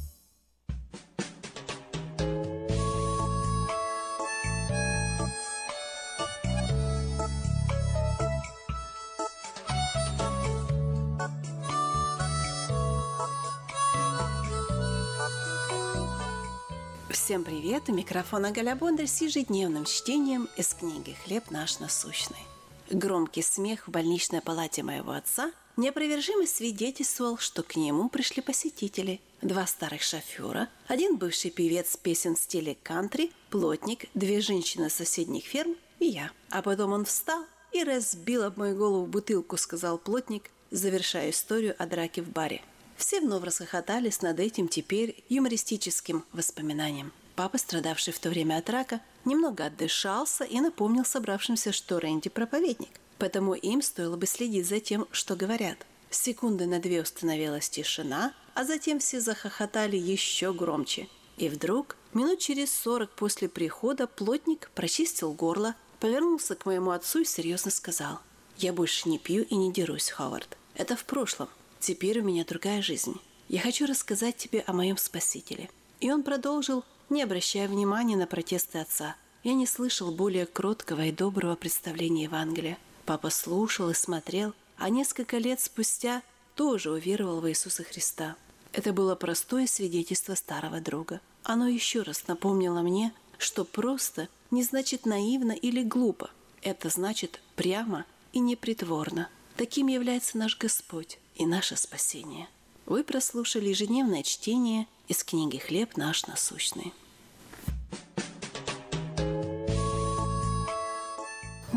Всем привет! У микрофона Галя Бондарь с ежедневным чтением из книги «Хлеб наш насущный». Громкий смех в больничной палате моего отца неопровержимо свидетельствовал, что к нему пришли посетители. Два старых шофера, один бывший певец песен в стиле кантри, плотник, две женщины соседних ферм и я. А потом он встал и разбил об мою голову бутылку, сказал плотник, завершая историю о драке в баре. Все вновь расхохотались над этим теперь юмористическим воспоминанием. Папа, страдавший в то время от рака, немного отдышался и напомнил собравшимся, что Рэнди проповедник. Поэтому им стоило бы следить за тем, что говорят. Секунды на две установилась тишина, а затем все захохотали еще громче. И вдруг, минут через сорок после прихода, плотник прочистил горло, повернулся к моему отцу и серьезно сказал. «Я больше не пью и не дерусь, Ховард. Это в прошлом. Теперь у меня другая жизнь. Я хочу рассказать тебе о моем Спасителе». И он продолжил, не обращая внимания на протесты отца. Я не слышал более кроткого и доброго представления Евангелия. Папа слушал и смотрел, а несколько лет спустя тоже уверовал в Иисуса Христа. Это было простое свидетельство старого друга. Оно еще раз напомнило мне, что просто не значит наивно или глупо. Это значит прямо и непритворно. Таким является наш Господь и наше спасение. Вы прослушали ежедневное чтение из книги «Хлеб наш насущный».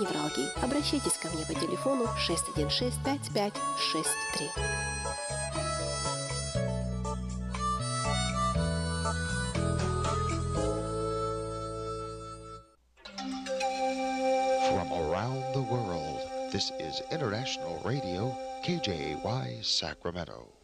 невралгии. Обращайтесь ко мне по телефону 616 5563. From around the world, this is International Radio, KJY Sacramento.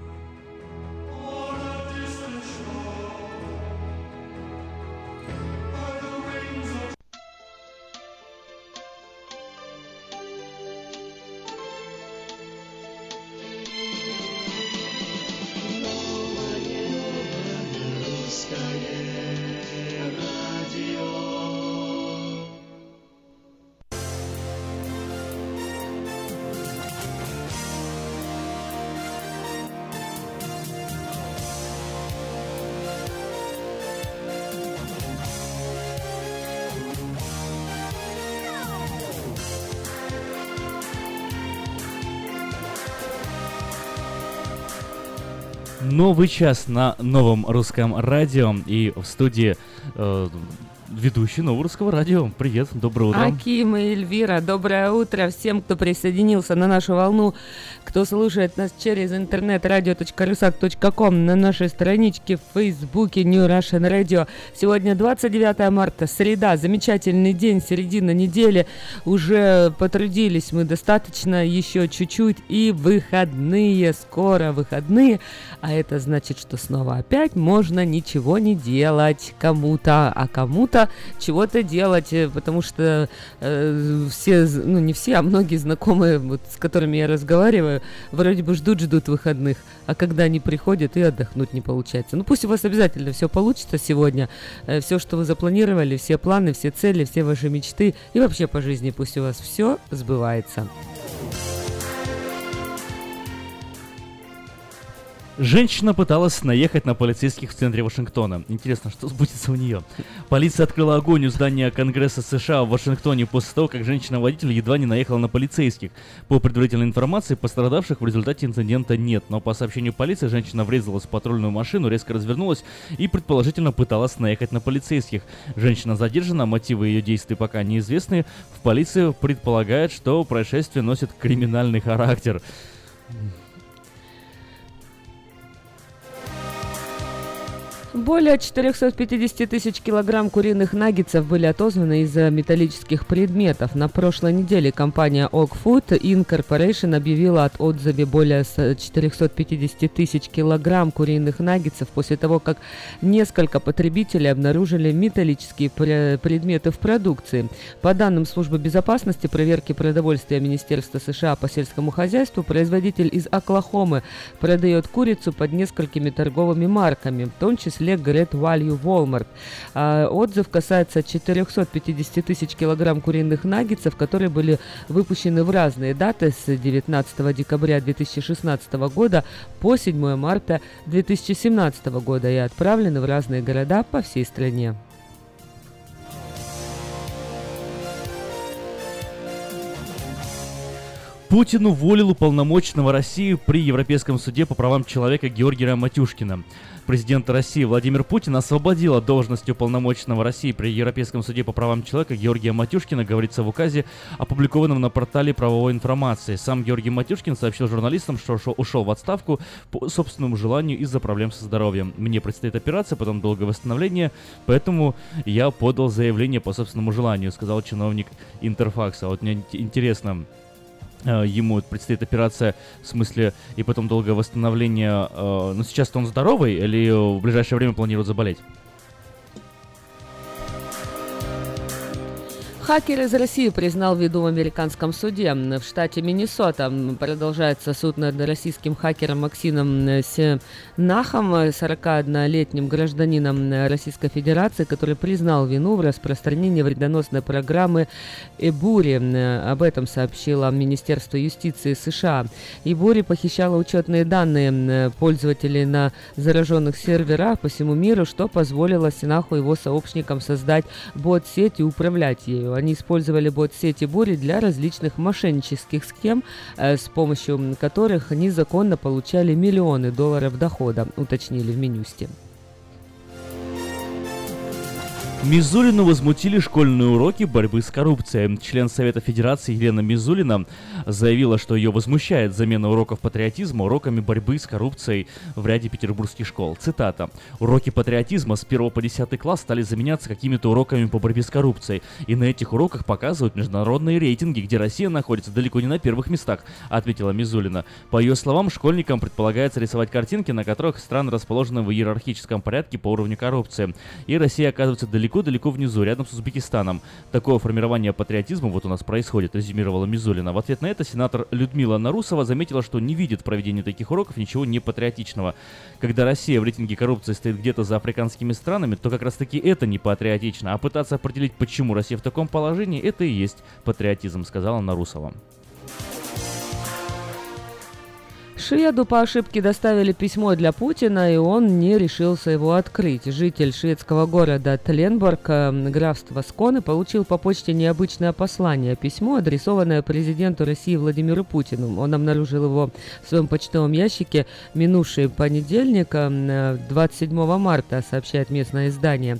Новый час на новом русском радио. И в студии э, ведущий нового русского радио. Привет, доброе утро. Аким и Эльвира, доброе утро всем, кто присоединился на нашу волну, кто слушает нас через интернет radio.rusak.com на нашей страничке в Фейсбуке New Russian Radio. Сегодня 29 марта, среда, замечательный день, середина недели. Уже потрудились мы достаточно, еще чуть-чуть и выходные, скоро выходные. А это значит, что снова опять можно ничего не делать кому-то, а кому-то чего-то делать, э, потому что э, все, ну не все, а многие знакомые, вот, с которыми я разговариваю, вроде бы ждут-ждут выходных, а когда они приходят, и отдохнуть не получается. Ну пусть у вас обязательно все получится сегодня, все, что вы запланировали, все планы, все цели, все ваши мечты и вообще по жизни пусть у вас все сбывается. Женщина пыталась наехать на полицейских в центре Вашингтона. Интересно, что сбудется у нее? Полиция открыла огонь у здания Конгресса США в Вашингтоне после того, как женщина-водитель едва не наехала на полицейских. По предварительной информации, пострадавших в результате инцидента нет, но по сообщению полиции, женщина врезалась в патрульную машину, резко развернулась и предположительно пыталась наехать на полицейских. Женщина задержана, мотивы ее действий пока неизвестны. В полиции предполагают, что происшествие носит криминальный характер. Более 450 тысяч килограмм куриных наггетсов были отозваны из-за металлических предметов. На прошлой неделе компания Oak Food Incorporation объявила от отзыве более с- 450 тысяч килограмм куриных наггетсов после того, как несколько потребителей обнаружили металлические пре- предметы в продукции. По данным службы безопасности проверки продовольствия Министерства США по сельскому хозяйству, производитель из Оклахомы продает курицу под несколькими торговыми марками, в том числе Great Value Walmart. А, отзыв касается 450 тысяч килограмм куриных наггетсов, которые были выпущены в разные даты с 19 декабря 2016 года по 7 марта 2017 года и отправлены в разные города по всей стране. Путин уволил уполномоченного России при Европейском суде по правам человека Георгия Матюшкина. Президент России Владимир Путин освободил от должности уполномоченного России при Европейском суде по правам человека Георгия Матюшкина, говорится в указе, опубликованном на портале правовой информации. Сам Георгий Матюшкин сообщил журналистам, что ушел в отставку по собственному желанию из-за проблем со здоровьем. Мне предстоит операция, потом долгое восстановление, поэтому я подал заявление по собственному желанию, сказал чиновник Интерфакса. Вот мне ин- интересно, Ему предстоит операция, в смысле, и потом долгое восстановление. э, Ну, сейчас-то он здоровый или в ближайшее время планирует заболеть? Хакер из России признал вину в американском суде. В штате Миннесота продолжается суд над российским хакером Максимом Сенахом, 41-летним гражданином Российской Федерации, который признал вину в распространении вредоносной программы Эбури. Об этом сообщило Министерство юстиции США. Эбури похищала учетные данные пользователей на зараженных серверах по всему миру, что позволило Сенаху и его сообщникам создать бот-сеть и управлять ею. Они использовали бот-сети Бури для различных мошеннических схем, э, с помощью которых незаконно получали миллионы долларов дохода, уточнили в Минюсте. Мизулину возмутили школьные уроки борьбы с коррупцией. Член Совета Федерации Елена Мизулина заявила, что ее возмущает замена уроков патриотизма уроками борьбы с коррупцией в ряде петербургских школ. Цитата. «Уроки патриотизма с 1 по 10 класс стали заменяться какими-то уроками по борьбе с коррупцией. И на этих уроках показывают международные рейтинги, где Россия находится далеко не на первых местах», отметила Мизулина. По ее словам, школьникам предполагается рисовать картинки, на которых страны расположены в иерархическом порядке по уровню коррупции. И Россия оказывается далеко-далеко внизу, рядом с Узбекистаном. Такое формирование патриотизма вот у нас происходит, резюмировала Мизулина. В ответ на это сенатор Людмила Нарусова заметила, что не видит в проведении таких уроков ничего не патриотичного. Когда Россия в рейтинге коррупции стоит где-то за африканскими странами, то как раз таки это не патриотично, а пытаться определить, почему Россия в таком положении, это и есть патриотизм, сказала Нарусова. Шведу по ошибке доставили письмо для Путина, и он не решился его открыть. Житель шведского города Тленборг, э, графства Сконы, получил по почте необычное послание. Письмо, адресованное президенту России Владимиру Путину. Он обнаружил его в своем почтовом ящике минувший понедельник, э, 27 марта, сообщает местное издание.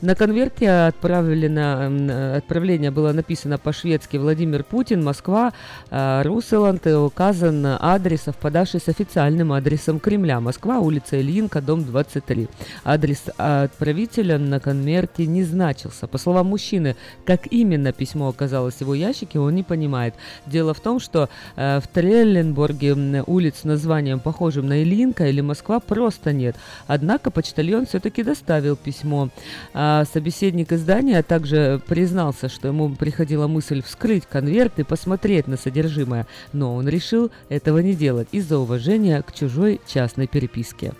На конверте отправлено, э, отправление было написано по-шведски «Владимир Путин, Москва, э, Руселанд», и указан адрес, совпадавший с официальным адресом Кремля. Москва, улица Ильинка, дом 23. Адрес отправителя на конверте не значился. По словам мужчины, как именно письмо оказалось в его ящике, он не понимает. Дело в том, что э, в Трелленборге м, улиц с названием, похожим на Ильинка или Москва, просто нет. Однако почтальон все-таки доставил письмо. А собеседник издания также признался, что ему приходила мысль вскрыть конверт и посмотреть на содержимое, но он решил этого не делать из-за уважения к чужой частной переписке.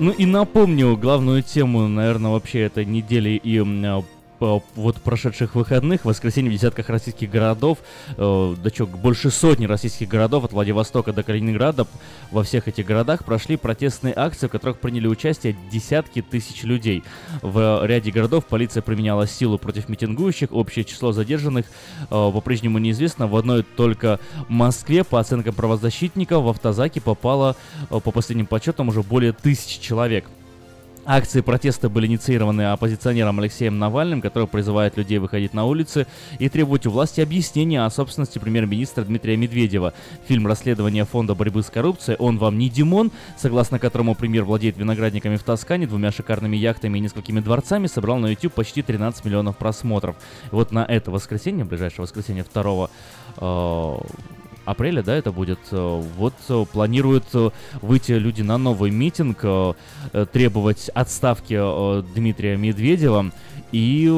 Ну и напомню главную тему, наверное, вообще этой недели и а, вот прошедших выходных, в воскресенье в десятках российских городов, э, да чё, больше сотни российских городов от Владивостока до Калининграда, во всех этих городах прошли протестные акции, в которых приняли участие десятки тысяч людей. В ряде городов полиция применяла силу против митингующих, общее число задержанных э, по-прежнему неизвестно. В одной только Москве, по оценкам правозащитников, в автозаки попало, э, по последним подсчетам, уже более тысячи человек. Акции протеста были инициированы оппозиционером Алексеем Навальным, который призывает людей выходить на улицы и требовать у власти объяснения о собственности премьер-министра Дмитрия Медведева. Фильм расследования фонда борьбы с коррупцией «Он вам не Димон», согласно которому премьер владеет виноградниками в Тоскане, двумя шикарными яхтами и несколькими дворцами, собрал на YouTube почти 13 миллионов просмотров. Вот на это воскресенье, ближайшее воскресенье 2 э, апреля, да, это будет. э, Вот э, планируют э, выйти люди на новый митинг, требовать отставки Дмитрия Медведева и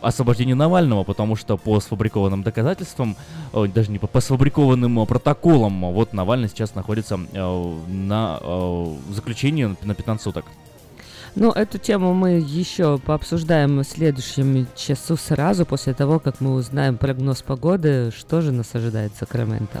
освобождения Навального, потому что по сфабрикованным доказательствам, даже не по, по сфабрикованным э, протоколам, вот Навальный сейчас находится на заключении на 15 суток. Ну, эту тему мы еще пообсуждаем в следующем часу сразу после того, как мы узнаем прогноз погоды, что же нас ожидает в Сакраменто.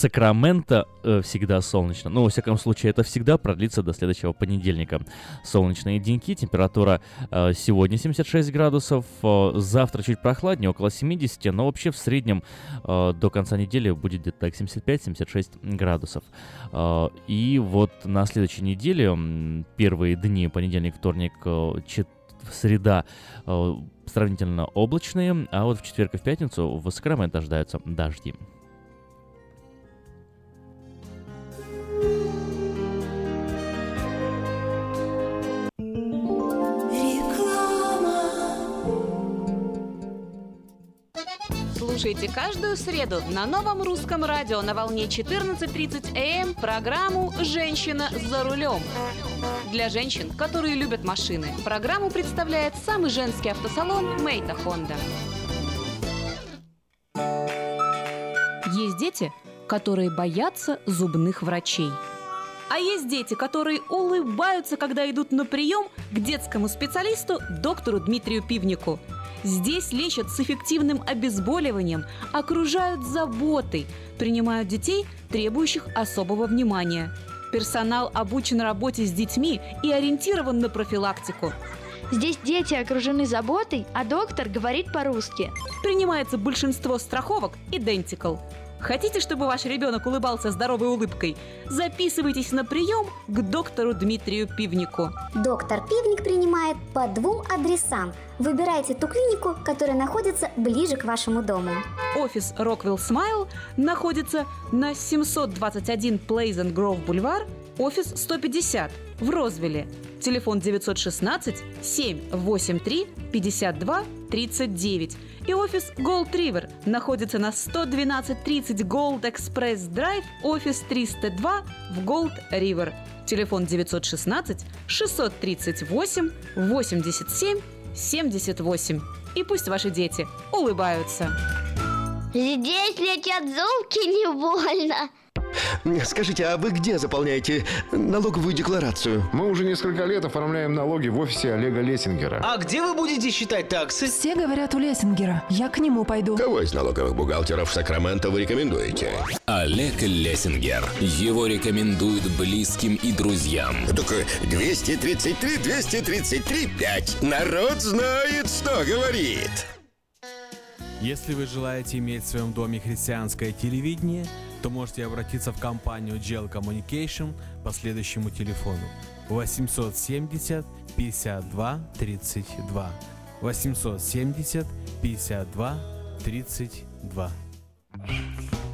Сакраменто э, всегда солнечно. Ну, во всяком случае, это всегда продлится до следующего понедельника. Солнечные деньки, температура э, сегодня 76 градусов, э, завтра чуть прохладнее, около 70, но вообще в среднем э, до конца недели будет где-то так 75-76 градусов. Э, и вот на следующей неделе, первые дни, понедельник, вторник, э, среда, э, сравнительно облачные, а вот в четверг и в пятницу в Сакраменто ожидаются дожди. Слушайте каждую среду на новом русском радио на волне 14.30 АМ программу «Женщина за рулем». Для женщин, которые любят машины, программу представляет самый женский автосалон «Мейта Хонда». Есть дети, которые боятся зубных врачей. А есть дети, которые улыбаются, когда идут на прием к детскому специалисту доктору Дмитрию Пивнику. Здесь лечат с эффективным обезболиванием, окружают заботой, принимают детей, требующих особого внимания. Персонал обучен работе с детьми и ориентирован на профилактику. Здесь дети окружены заботой, а доктор говорит по-русски. Принимается большинство страховок Identical. Хотите, чтобы ваш ребенок улыбался здоровой улыбкой? Записывайтесь на прием к доктору Дмитрию Пивнику. Доктор Пивник принимает по двум адресам. Выбирайте ту клинику, которая находится ближе к вашему дому. Офис Rockwell Smile находится на 721 Pleasant Grove Бульвар, офис 150 в Розвилле. Телефон 916 783 52 39. И офис Gold River находится на 11230 Gold Express Drive, офис 302 в Gold River. Телефон 916 638 87 78. И пусть ваши дети улыбаются. Здесь летят зубки не больно. Скажите, а вы где заполняете налоговую декларацию? Мы уже несколько лет оформляем налоги в офисе Олега Лессингера. А где вы будете считать таксы? Все говорят у Лессингера. Я к нему пойду. Кого из налоговых бухгалтеров Сакраменто вы рекомендуете? Олег Лессингер. Его рекомендуют близким и друзьям. Так 233, 233, 5. Народ знает, что говорит. Если вы желаете иметь в своем доме христианское телевидение, то можете обратиться в компанию GL Communication по следующему телефону. 870 52 32 870 52 32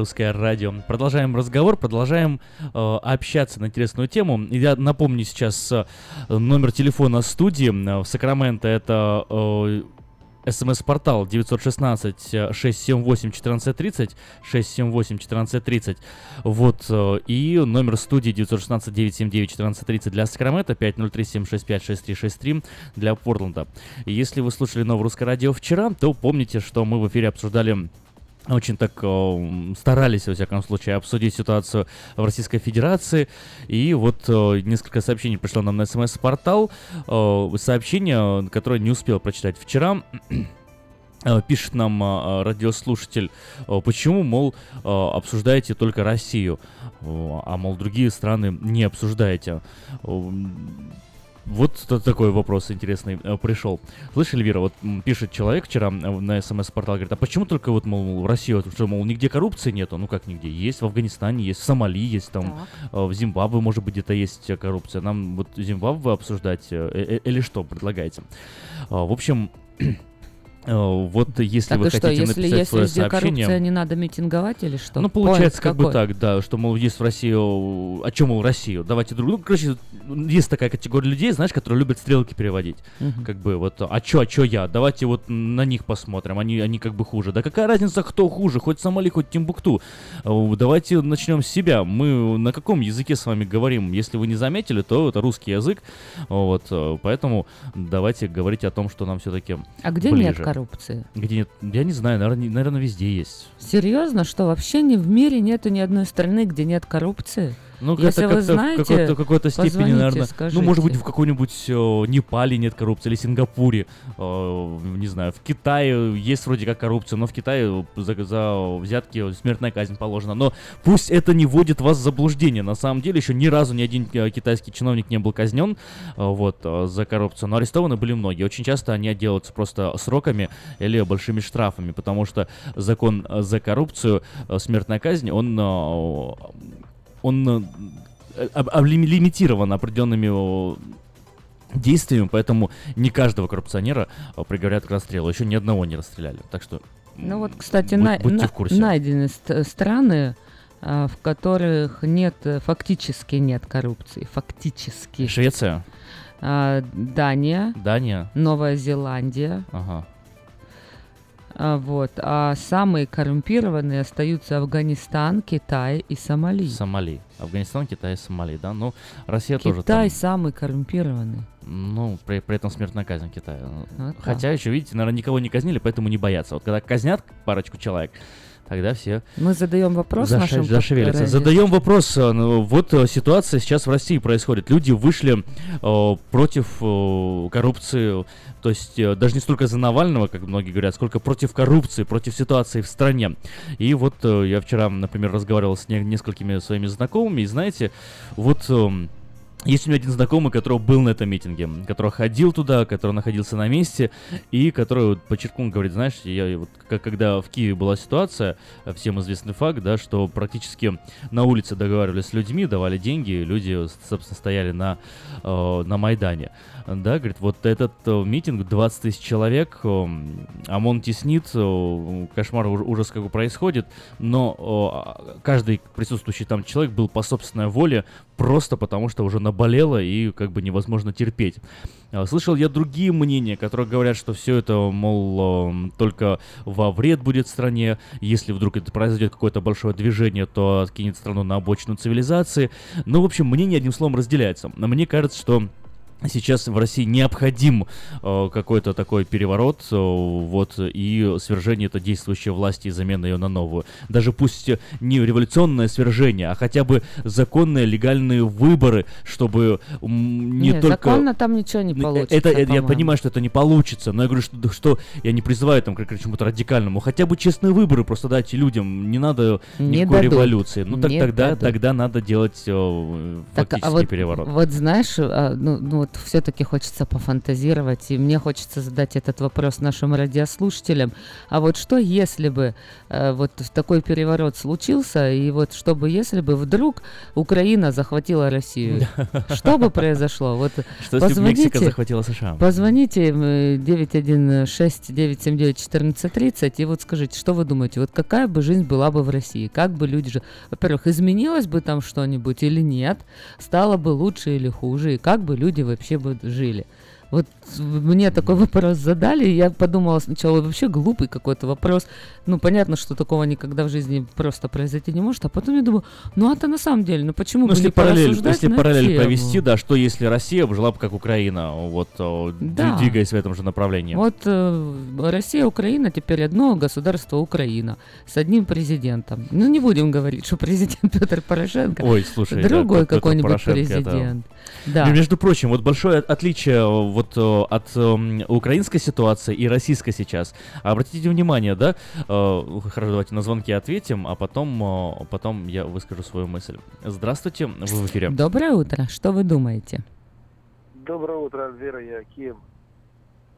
Русское радио. Продолжаем разговор, продолжаем э, общаться на интересную тему. Я напомню сейчас э, номер телефона студии э, в Сакраменто. Это э, СМС-портал 916-678-1430, 678-1430, вот, э, и номер студии 916-979-1430 для Сакрамента, 503-765-6363 для Портленда. Если вы слушали Новое Русское Радио вчера, то помните, что мы в эфире обсуждали очень так э, старались, во всяком случае, обсудить ситуацию в Российской Федерации. И вот э, несколько сообщений пришло нам на смс-портал. Э, сообщение, которое не успел прочитать вчера. Э, Пишет нам э, радиослушатель, почему, мол, обсуждаете только Россию, а, мол, другие страны не обсуждаете. Вот такой вопрос интересный э, пришел. Слышь, Эльвира, вот пишет человек вчера э, на смс-портал, говорит, а почему только вот, мол, в России, что, мол, нигде коррупции нету? Ну как нигде? Есть в Афганистане, есть в Сомали, есть там, э, в Зимбабве, может быть, где-то есть коррупция. Нам вот Зимбабве обсуждать или что предлагаете? А, В общем, вот если Так вы и что, хотите если написать свое везде сообщение... коррупция, не надо митинговать или что? Ну, получается, как Поинт бы какой? так, да, что, мол, есть в России... О чем, мол, Россию? Давайте друг другу... Короче, есть такая категория людей, знаешь, которые любят стрелки переводить. Мгм. Как бы вот, а чё, а чё я? Давайте вот на них посмотрим, они, они как бы хуже. Да какая разница, кто хуже, хоть Сомали, хоть Тимбукту. Э, Давайте начнем с себя. Мы на каком языке с вами говорим? Если вы не заметили, то это русский язык. Вот, э, поэтому давайте говорить о том, что нам все-таки А где нет коррупции? Где нет? Я не знаю, наверное, наверное везде есть. Серьезно, что вообще ни в мире нету ни одной страны, где нет коррупции? Ну, Если как-то, вы как-то знаете, в какой-то, какой-то степени, наверное, ну, может быть, скажите. в какой-нибудь э, Непале нет коррупции, или Сингапуре, э, не знаю, в Китае есть вроде как коррупция, но в Китае за, за взятки смертная казнь положена. Но пусть это не вводит вас в заблуждение. На самом деле, еще ни разу ни один э, китайский чиновник не был казнен э, вот, э, за коррупцию, но арестованы были многие. Очень часто они отделываются просто сроками или большими штрафами, потому что закон э, за коррупцию, э, смертная казнь, он э, он э, об- об- лими- лимитирован определенными действиями, поэтому не каждого коррупционера э, приговорят к расстрелу. Еще ни одного не расстреляли. Так что Ну вот, кстати, будь- на- будьте на- в курсе. найдены ст- страны, а, в которых нет, э, фактически нет коррупции. Фактически. Швеция, А, Дания, Дания. Новая Зеландия, Ага. А, вот. А самые коррумпированные остаются Афганистан, Китай и Сомали. Сомали. Афганистан, Китай, Сомали, да? Ну, Россия тоже Китай там. самый коррумпированный. Ну, при, при этом смертная казнь Китае. Вот Хотя еще, видите, наверное, никого не казнили, поэтому не боятся. Вот когда казнят парочку человек, тогда все Мы задаем вопрос заша- нашим зашевелятся. Задаем вопрос. э, ну, Вот э, ситуация сейчас в России происходит. Люди вышли э, против э, коррупции, то есть э, даже не столько за Навального, как многие говорят, сколько против коррупции, против ситуации в стране. И вот э, я вчера, например, разговаривал с не- несколькими своими знакомыми, и знаете, вот... эм, есть у меня один знакомый, который был на этом митинге, который ходил туда, который находился на месте, и который вот подчеркнул, говорит, знаешь, я вот как когда в Киеве была ситуация, всем известный факт, да, что практически на улице договаривались с людьми, давали деньги, люди, собственно, стояли на, э, на Майдане. Да, говорит, вот этот э, митинг, 20 тысяч человек, э, ОМОН теснит, э, кошмар, уж- ужас как бы происходит, но э, каждый присутствующий там человек был по собственной воле, просто потому что уже наболело и как бы невозможно терпеть. А, Слышал я другие мнения, которые говорят, что все это, мол, только во вред будет стране. Если вдруг это произойдет какое-то большое движение, то откинет страну на обочину цивилизации. Ну, в общем, мнение одним словом разделяется. Мне кажется, что Сейчас в России необходим э, какой-то такой переворот, э, вот, и свержение этой действующей власти и замена ее на новую. Даже пусть не революционное свержение, а хотя бы законные, легальные выборы, чтобы м, не, Не, только... законно там ничего не Ну, получится, Это, это я понимаю, что это не получится, но я говорю, что, что я не призываю там к к чему-то радикальному. Хотя бы честные выборы просто дайте людям, не надо Не никакой дадут. революции. Ну так Не тогда, дадут. тогда надо делать э, Так, фактический а вот, переворот. вот знаешь, а, ну, ну вот все-таки хочется пофантазировать, и мне хочется задать этот вопрос нашим радиослушателям. А вот что, если бы э, вот такой переворот случился, и вот чтобы, если бы вдруг Украина захватила Россию, что бы произошло? Вот Что если бы Мексика захватила США? Позвоните им, э, 916-979-1430 и вот скажите, что вы думаете, вот какая бы жизнь была бы в России? Как бы люди же, во-первых, изменилось бы там что-нибудь или нет? Стало бы лучше или хуже? И как бы люди вообще бы жили? Вот мне такой вопрос задали, и я подумала сначала, вообще глупый какой-то вопрос. Ну, понятно, что такого никогда в жизни просто произойти не может. А потом я думаю, ну, это на самом деле, ну почему Ну, бы если не параллель, если параллель тему? провести, да, что если Россия жила бы как Украина, вот Да. двигаясь в этом же направлении. Вот э, Россия, Украина, теперь одно государство Украина с одним президентом. Ну, не будем говорить, что президент Петр Порошенко. Ой, слушай, да, другой Петр какой-нибудь президент. Да. И, между прочим, вот большое отличие вот э, от эм, украинской ситуации и российской сейчас. Обратите внимание, да? э, Хорошо, давайте на звонки ответим, а потом, э, потом я выскажу свою мысль. Здравствуйте, вы в эфире. Доброе утро. Что вы думаете? Доброе утро, Альвира Яким.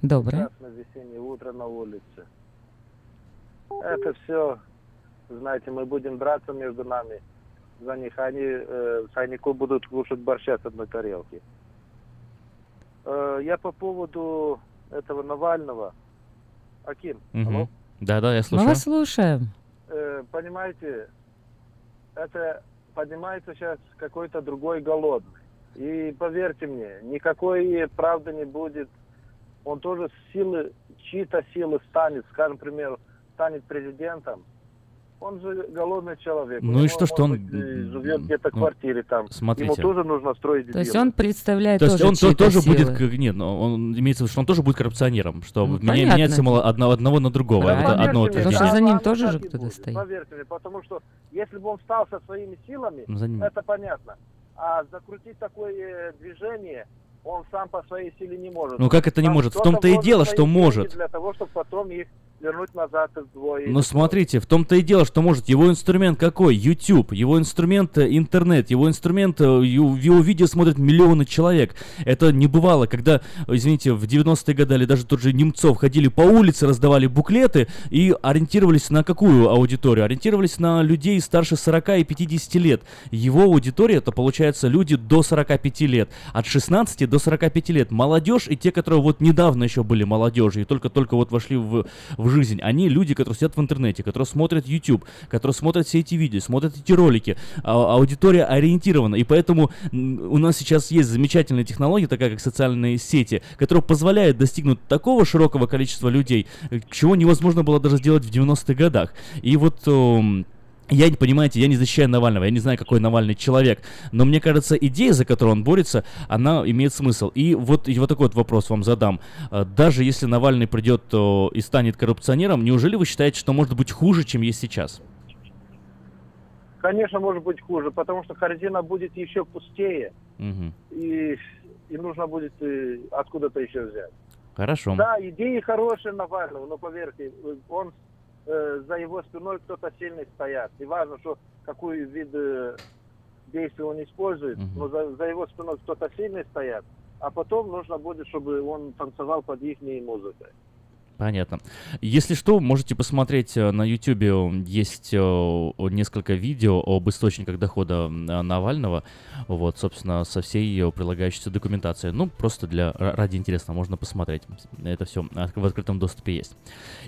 Доброе. Прекрасное весеннее утро на улице. Это все, знаете, мы будем драться между нами за них. Они, э, сойнику будут кушать борща с одной тарелки. Э, я по поводу этого Навального. Аким, алло? Да-да, я Мы слушаю. вас слушаем. Э, понимаете, это поднимается сейчас какой-то другой голодный. И поверьте мне, никакой правды не будет. Он тоже с силы, чьи-то силы станет, скажем, к примеру, станет президентом. Он же голодный человек. Ну и что, что он, живет где-то в ну, квартире там. смотрите. Ему тоже нужно строить То есть он представляет То есть он тоже будет, нет, ну, он имеется в виду, что он тоже будет коррупционером, что Ну, меняется мало одного, одного на другого, одно Потому что утверждение. за ним тоже же кто-то стоит. Поверьте мне, потому что если бы он стал со своими силами, За ним. это понятно. А закрутить такое движение он сам по своей силе не может. Ну, как это не Там может? В том-то и дело, что может. Для того, чтобы потом их вернуть назад в двое. Ну смотрите, в том-то и дело, что может его инструмент какой? YouTube, его инструмент э, интернет, его инструмент, э, его видео смотрят миллионы человек. Это не бывало, когда, извините, в 90-е годы или даже тот же Немцов ходили по улице, раздавали буклеты и ориентировались на какую аудиторию? Ориентировались на людей старше 40 и 50 лет. Его аудитория, это получается люди до 45 лет, от 16 до 45 лет. Молодежь и те, которые вот недавно еще были молодежью и только-только вот вошли в, в жизнь. Они люди, которые сидят в интернете, которые смотрят YouTube, которые смотрят все эти видео, смотрят эти ролики. А- аудитория ориентирована. И поэтому у нас сейчас есть замечательная технология, такая как социальные сети, которая позволяет достигнуть такого широкого количества людей, э, чего невозможно было даже сделать в 90-х годах. И вот... эм, я, не понимаете, я не защищаю Навального, я не знаю, какой Навальный человек, но мне кажется, идея, за которую он борется, она имеет смысл. И вот, и вот такой вот вопрос вам задам. Э, Даже если Навальный придет э, и станет коррупционером, неужели вы считаете, что может быть хуже, чем есть сейчас? Конечно, может быть хуже, потому что корзина будет еще пустее, Мгм. и, и нужно будет э, откуда-то еще взять. Хорошо. Да, идеи хорошие Навального, но поверьте, он э, за его спиной кто-то сильный стоят. И важно, что какой вид э, действий он использует, но за, за его спиной кто-то сильный стоят. А потом нужно будет, чтобы он танцевал под их музыкой. Понятно. Если что, можете посмотреть э, на YouTube, есть э, несколько видео об источниках дохода э, Навального, вот, собственно, со всей ее прилагающейся документацией. Ну, просто для ра- ради интереса можно посмотреть. Это все в открытом доступе есть.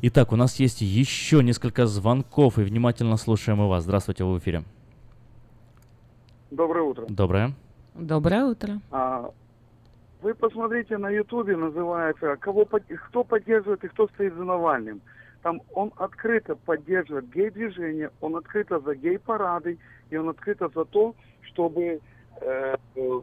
Итак, у нас есть еще несколько звонков, и внимательно слушаем и вас. Здравствуйте, вы в эфире. Доброе утро. Доброе. Доброе утро. А, вы посмотрите на Ютубе, называется, кого, кто поддерживает и кто стоит за Навальным. Там он открыто поддерживает гей-движение, он открыто за гей-парады, и он открыто за то, чтобы э, э,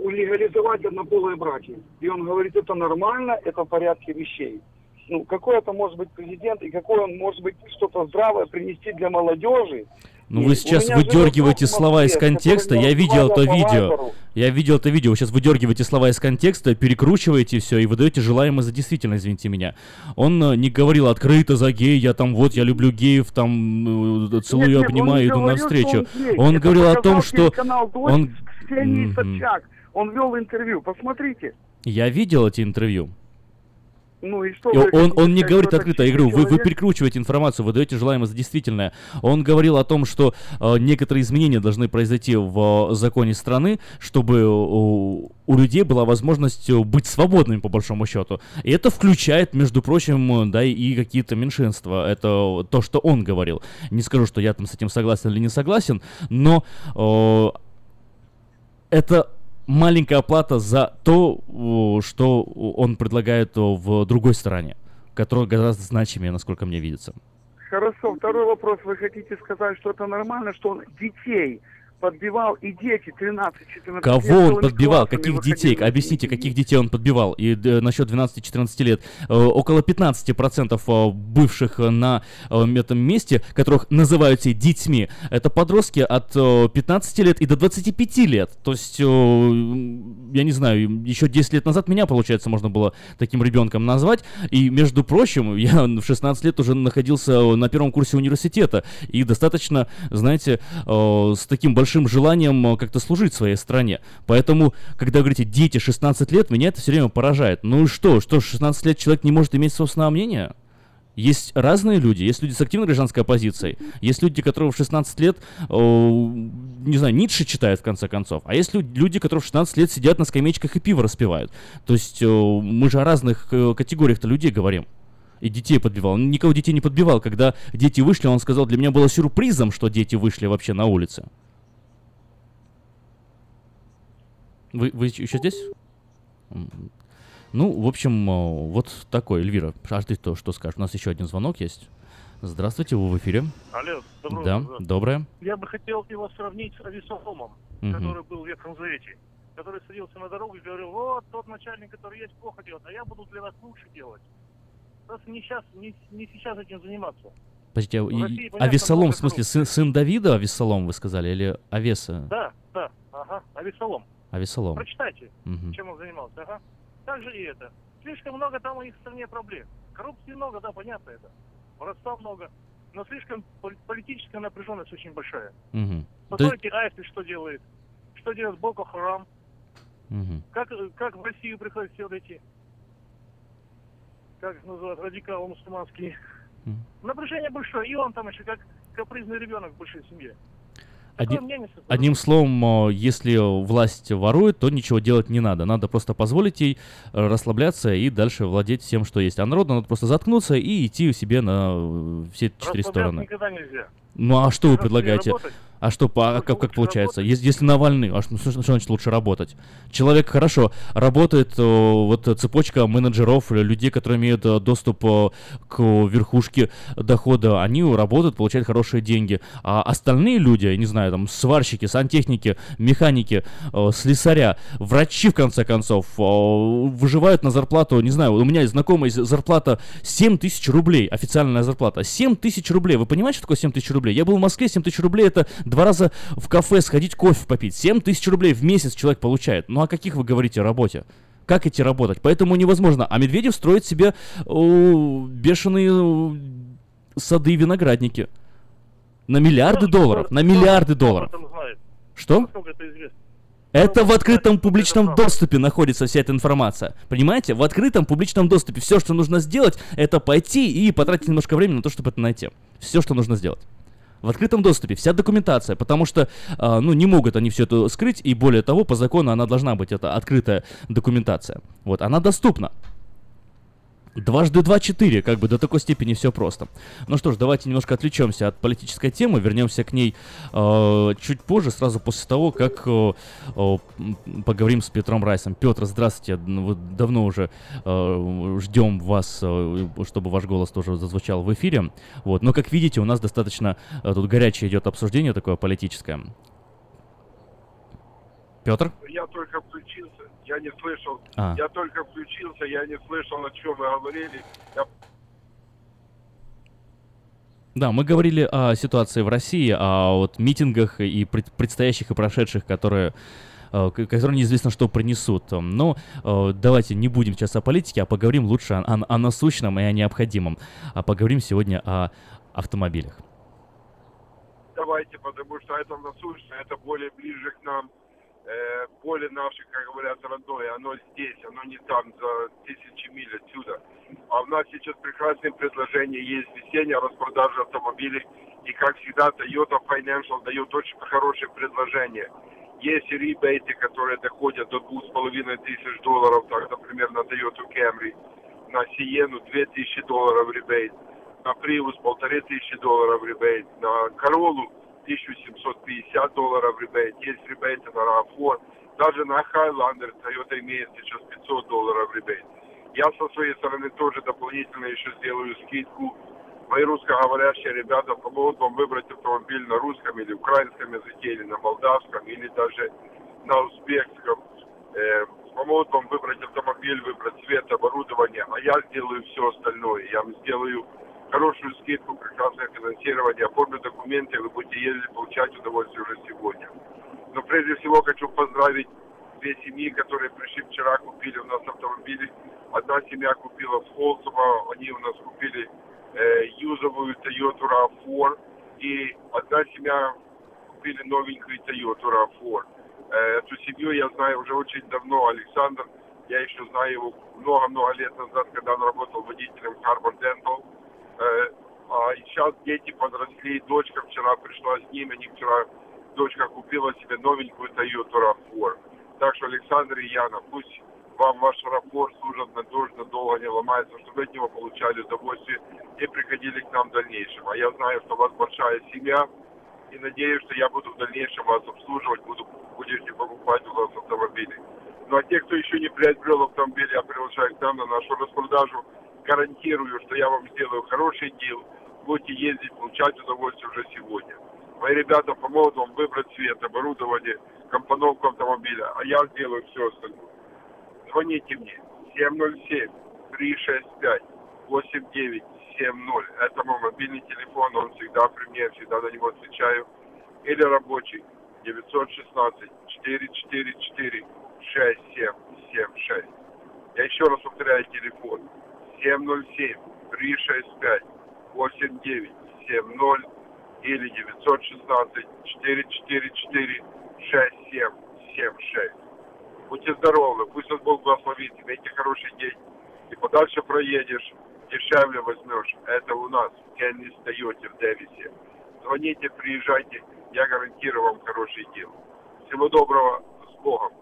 легализовать однополые браки. И он говорит, это нормально, это в порядке вещей. Ну, какой это может быть президент, и какой он может быть что-то здравое принести для молодежи, Ну, вы сейчас выдергиваете слова из контекста. Я видел это видео. Я видел это видео. Вы сейчас выдергиваете слова из контекста, перекручиваете все и выдаете желаемое за действительно, извините меня. Он э, не говорил открыто за гей, я там вот, я люблю геев, там э, целую, Нет, нет, обнимаю, иду говорил, навстречу. он. Он говорил о том, что он... Он вел интервью, посмотрите. Я видел эти интервью. Ну и что И он, хотите он не говорит открыто, я говорю, вы, вы перекручиваете информацию, вы даете желаемое за действительное. Он говорил о том, что э, некоторые изменения должны произойти в э, законе страны, чтобы э, у, у людей была возможность э, быть свободными, по большому счету. И это включает, между прочим, э, да, и какие-то меньшинства. Это то, что он говорил. Не скажу, что я там с этим согласен или не согласен, но э, это маленькая оплата за то, что он предлагает о, в другой стороне, которая гораздо значимее, насколько мне видится. Хорошо, второй вопрос. Вы хотите сказать, что это нормально, что он детей подбивал, и дети 13-14 Кого он подбивал? Каких детей? Объясните, каких детей он подбивал? И э, насчет 12-14 лет. Э, около 15% э, бывших э, на э, этом месте, которых называют себе детьми, это подростки от э, 15 лет и до 25 лет. То есть, э, я не знаю, еще 10 лет назад меня, получается, можно было таким ребенком назвать. И, между прочим, я в 16 лет уже находился на первом курсе университета. И достаточно, знаете, э, с таким большим желанием э, как-то служить своей стране. Поэтому, когда говорите «дети 16 лет», меня это все время поражает. Ну и что? Что, 16 лет человек не может иметь собственного мнения? Есть разные люди, есть люди с активной гражданской оппозицией, есть люди, которые в 16 лет, э, не знаю, Ницше читают в конце концов, а есть лю- люди, которые в 16 лет сидят на скамеечках и пиво распивают. То есть э, мы же о разных э, категориях-то людей говорим. И детей подбивал. Никого детей не подбивал. Когда дети вышли, он сказал, для меня было сюрпризом, что дети вышли вообще на улице. Вы, вы еще здесь? Ну, в общем, э, вот такой, Эльвира. А ты то, что скажешь? У нас еще один звонок есть. Здравствуйте, вы в эфире. Алло, доброе Да, утро. доброе. Я бы хотел его сравнить с Авесоломом, Мгм. который был в Ветхом Завете, который садился на дорогу и говорил, вот тот начальник, который есть, плохо делает, а я буду для вас лучше делать. Просто не сейчас, не, не сейчас этим заниматься. Подождите, а, В России, понятно, Весолом, много в смысле, сын, сын Давида Авесолом, вы сказали, или Авеса? Да, да, ага, Авесолом. Авесолом. Прочитайте, Мгм. чем он занимался, ага. Так же и это. Слишком много там у них в стране проблем. Коррупции много, да, понятно это. Воровства много. Но слишком пол- политическая напряженность очень большая. Мгм. То есть- Посмотрите, Айсли что делает. Что делает Боко Харам. Мгм. Как, как в Россию приходят все эти, как их называют, радикалы мусульманские. Мгм. Напряжение большое, и он там еще как капризный ребенок в большой семье. Одни-. Одним словом, э, если власть ворует, то ничего делать не надо. Надо просто позволить ей э, расслабляться и дальше владеть всем, что есть. А народу надо просто заткнуться и идти себе на э, все четыре стороны. никогда нельзя. Ну а что вы предлагаете? работать, А что, а как, как получается? Ес- Если Навальный, а что, что значит лучше работать? Человек хорошо работает, э, вот цепочка менеджеров, людей, которые имеют э, доступ э, к верхушке дохода, они работают, получают хорошие деньги. А остальные люди, я не знаю, там сварщики, сантехники, механики, слесаря, врачи, в конце концов, выживают на зарплату, не знаю, у меня есть знакомый з- зарплата 7 тысяч рублей, официальная зарплата. 7 тысяч рублей. Вы понимаете, что такое 7 тысяч рублей? Я был в Москве, 7 тысяч рублей это два раза в кафе сходить кофе попить. 7 тысяч рублей в месяц человек получает. Ну о каких вы говорите работе? Как идти работать? Поэтому невозможно. А Медведев строит себе о, бешеные о, сады и виноградники. На миллиарды долларов. На миллиарды долларов. Что? Это в открытом публичном доступе находится вся эта информация. Понимаете? В открытом публичном доступе. Все, что нужно сделать, это пойти и потратить немножко времени на то, чтобы это найти. Все, что нужно сделать. В открытом доступе вся документация, потому что, а, ну, не могут они все это скрыть, и более того, по закону она должна быть, это открытая документация. Вот, она доступна. Дважды два четыре, как бы до такой степени все просто. Ну что ж, давайте немножко отвлечемся от политической темы, вернемся к ней э, чуть позже, сразу после того, как э, э, поговорим с Петром Райсом. Петр, здравствуйте, Ну, вот давно уже э, ждем вас, э, чтобы ваш голос тоже зазвучал в эфире. Вот, но как видите, у нас достаточно э, тут горячее идет обсуждение такое политическое. Петр? Я только включился, я не слышал. А. Я только включился, я не слышал, о чем вы говорили. Я Да, мы говорили о ситуации в России, о вот митингах и пред- предстоящих и прошедших, которые э, которые неизвестно, что принесут. Но э, давайте не будем сейчас о политике, а поговорим лучше о, о- о насущном и о необходимом. А поговорим сегодня о автомобилях. давайте, потому что это насущно, это более ближе к нам, э, более наше, как говорят, родное. Оно здесь, оно не там, за тысячи миль отсюда. А у нас сейчас прекрасное предложение есть весенняя распродажа автомобилей. И, как всегда, Toyota Financial дает очень хорошее предложение. Есть ребейты, которые доходят до двух с половиной тысяч долларов, так, например, на Toyota Camry, на Sienna 2000 долларов ребейт, на Prius полторы тысячи долларов ребейт, на Corolla 1750 долларов ребейт, есть ребейты на RAV4, даже на Highlander Toyota имеет сейчас 500 долларов ребейт. Я со своей стороны тоже дополнительно еще сделаю скидку. Мои русскоговорящие ребята помогут вам выбрать автомобиль на русском или украинском языке, или на молдавском, или даже на узбекском. Э, помогут вам выбрать автомобиль, выбрать цвет, оборудование, а я сделаю все остальное. Я вам сделаю хорошую скидку, прекрасное финансирование, оформлю документы, вы будете ездить, получать удовольствие уже сегодня. Но прежде всего хочу поздравить две семьи, которые пришли вчера, купили у нас автомобили. Одна семья купила в Холсово, они у нас купили э, юзовую Toyota RAV4, и одна семья купили новенькую Toyota RAV4. Э, эту семью я знаю уже очень давно, Александр, я еще знаю его много-много лет назад, когда он работал водителем Harbor Dental. Э, а сейчас дети подросли, дочка вчера пришла с ними, они вчера, дочка купила себе новенькую Toyota RAV4. Так что, Александр и Яна, пусть вам ваш рапорт служит надежно, долго не ломается, чтобы от него получали удовольствие и приходили к нам в дальнейшем. А я знаю, что у вас большая семья, и надеюсь, что я буду в дальнейшем вас обслуживать, буду, будете покупать у вас автомобили. Ну а те, кто еще не приобрел автомобиль, я приглашаю к нам на нашу распродажу. Гарантирую, что я вам сделаю хороший дел, будете ездить, получать удовольствие уже сегодня. Мои ребята помогут вам выбрать цвет, оборудование, компоновку автомобиля, а я сделаю все остальное. Звоните мне 707-365-8970. Это мой мобильный телефон, он всегда при мне, я всегда на него отвечаю. Или рабочий 916-444-6776. Я еще раз повторяю телефон 707-365-8970 или 916-444-6776. Будьте здоровы, пусть вас Бог благословит, имейте хороший день. И подальше проедешь, дешевле возьмешь. Это у нас в Кеннис Тойоте в Дэвисе. Звоните, приезжайте. я гарантирую вам хорошие дела. Всего доброго, с Богом.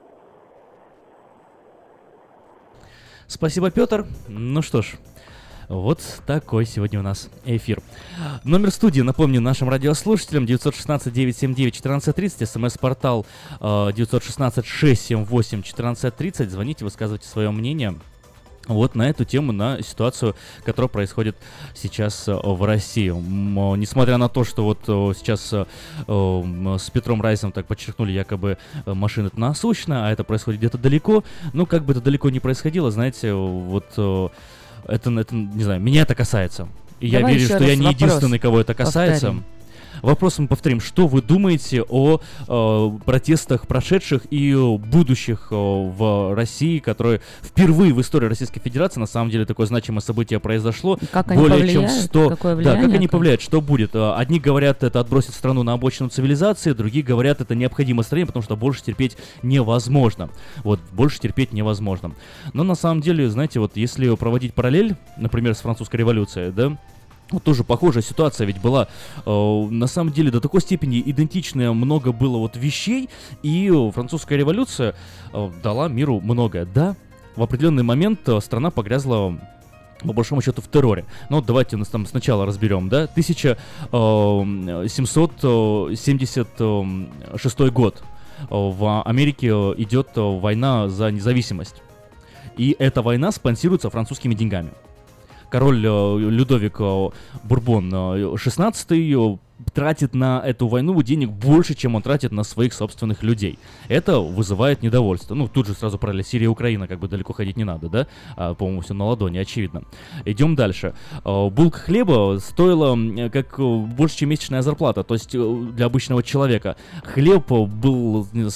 Спасибо, Петр. Ну что ж, вот такой сегодня у нас эфир. Номер студии, напомню, нашим радиослушателям 916-979-1430, смс-портал э, 916-678-1430. Звоните, высказывайте свое мнение вот на эту тему, на ситуацию, которая происходит сейчас э, в России. Э, Несмотря на то, что вот э, сейчас с Петром Райсом так подчеркнули, якобы машина это насущно, а это происходит где-то далеко. Ну, как бы это далеко не происходило, знаете, вот это, это, не знаю, меня это касается. И я верю, что я не вопрос единственный, кого это касается. повторим. Вопрос мы повторим. Что вы думаете о э, протестах прошедших и будущих э, в России, которые впервые в истории Российской Федерации, на самом деле, такое значимое событие произошло. Как они более чем повлияют? 100... Какое да, влияние как они повлияют, что будет. Э, Одни говорят, это отбросит страну на обочину цивилизации, другие говорят, это необходимо стране, потому что больше терпеть невозможно. Вот, больше терпеть невозможно. Но на самом деле, знаете, вот если проводить параллель, например, с французской революцией, да, тоже похожая ситуация ведь была. Э, на самом деле до такой степени идентичное много было вот вещей, и французская революция э, дала миру многое. Да, в определенный момент э, страна погрязла по большому счету в терроре. Ну вот давайте нас там сначала разберем, да? э, 1776 год. Э, В Америке идет война за независимость. И эта война спонсируется французскими деньгами король э, Людовик э, Бурбон 16 э, тратит на эту войну денег больше, чем он тратит на своих собственных людей. Это вызывает недовольство. Ну, тут же сразу параллель Сирия и Украина, как бы далеко ходить не надо, да? А, по-моему, все на ладони, очевидно. Идем дальше. Э, Булка хлеба стоила как э, больше, чем месячная зарплата, то есть э, для обычного человека. Хлеб был э,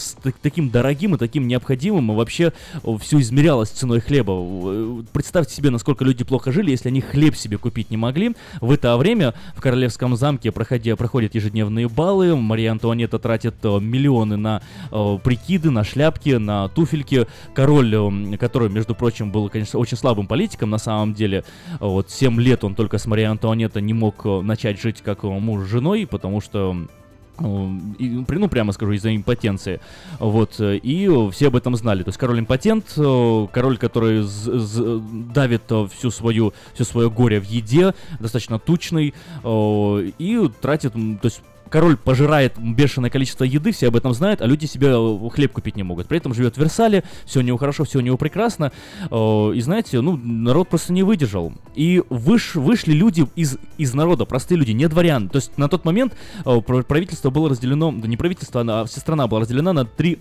таким дорогим и таким необходимым, и вообще все измерялось ценой хлеба. Представьте себе, насколько люди плохо жили, если они хлеб себе купить не могли. В это время в Королевском замке проходя, проходят ежедневные баллы, Мария Антуанетта тратит э, миллионы на э, прикиды, на шляпки, на туфельки. Король, э, который, между прочим, был, конечно, очень слабым политиком на самом деле, вот 7 лет он только с Марией Антуанеттой не мог э, начать жить как муж с женой, потому что ну, прямо скажу, из-за импотенции. Вот, э, и все об этом знали. То есть король импотент, э, король, который давит э, всю свою, все свое горе в еде, достаточно тучный, и тратит, то есть Король пожирает бешеное количество еды, все об этом знают, а люди себе э, хлеб купить не могут. При этом живет в Версале, все у него хорошо, все у него прекрасно. Э, И знаете, ну, народ просто не выдержал. И выш, вышли люди из, из народа, простые люди, не дворян. То есть на тот момент э, пр- правительство было разделено, да не правительство, а вся страна была разделена на три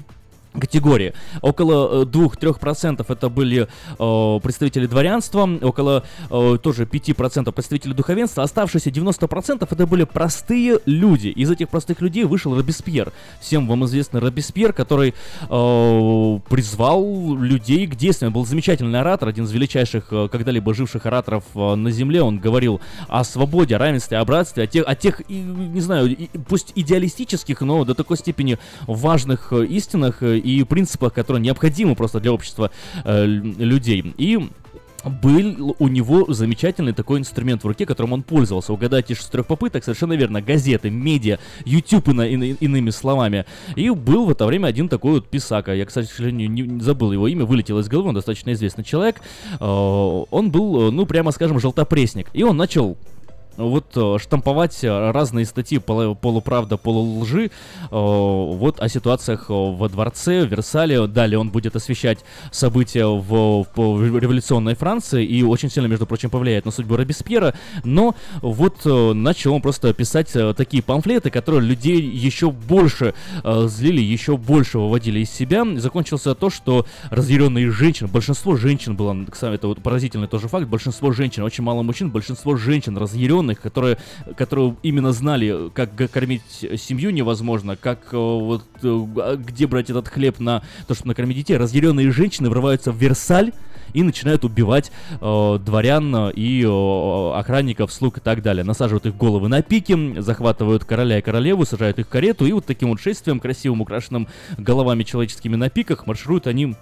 категории. Около э, 2-3% это были э, представители дворянства, около э, тоже 5% представители духовенства, оставшиеся 90% это были простые люди. Из этих простых людей вышел Робеспьер. Всем вам известный Робеспьер, который э, призвал людей к действиям. Был замечательный оратор, один из величайших э, когда-либо живших ораторов э, на земле. Он говорил о свободе, о равенстве, о братстве, о тех, о тех и, не знаю, и- пусть идеалистических, но до такой степени важных э, истинах э, и принципах, которые необходимы просто для общества э, лю- людей. И был у него замечательный такой инструмент в руке, которым он пользовался. Угадайте из трех попыток, совершенно верно. Газеты, медиа, YouTube, ино- иными словами. И был в это время один такой вот писака. Я, кстати, к сожалению, не, не забыл его имя, вылетело из головы, он достаточно известный человек. Э, Он был, э, ну, прямо скажем, желтопресник. И он начал вот э, штамповать э, разные статьи полу- полуправда, полулжи э, вот о ситуациях во дворце, в Версале. Далее он будет освещать события в, в революционной Франции и очень сильно, между прочим, повлияет на судьбу Робеспьера. Но вот начал он просто писать такие памфлеты, которые людей еще больше злили, еще больше выводили из себя. Закончился то, что разъяренные женщины, большинство женщин было, кстати, это вот поразительный тоже факт, большинство женщин, очень мало мужчин, большинство женщин разъяренных, которые, которые именно знали, как кормить семью невозможно, как э, вот э, а где брать этот хлеб на то, чтобы накормить детей. Разъяренные женщины врываются в Версаль и начинают убивать э, дворян и э, охранников, слуг и так далее. Насаживают их головы на пики, захватывают короля и королеву, сажают их в карету, и вот таким вот шествием, красивым, украшенным головами человеческими на пиках, маршируют они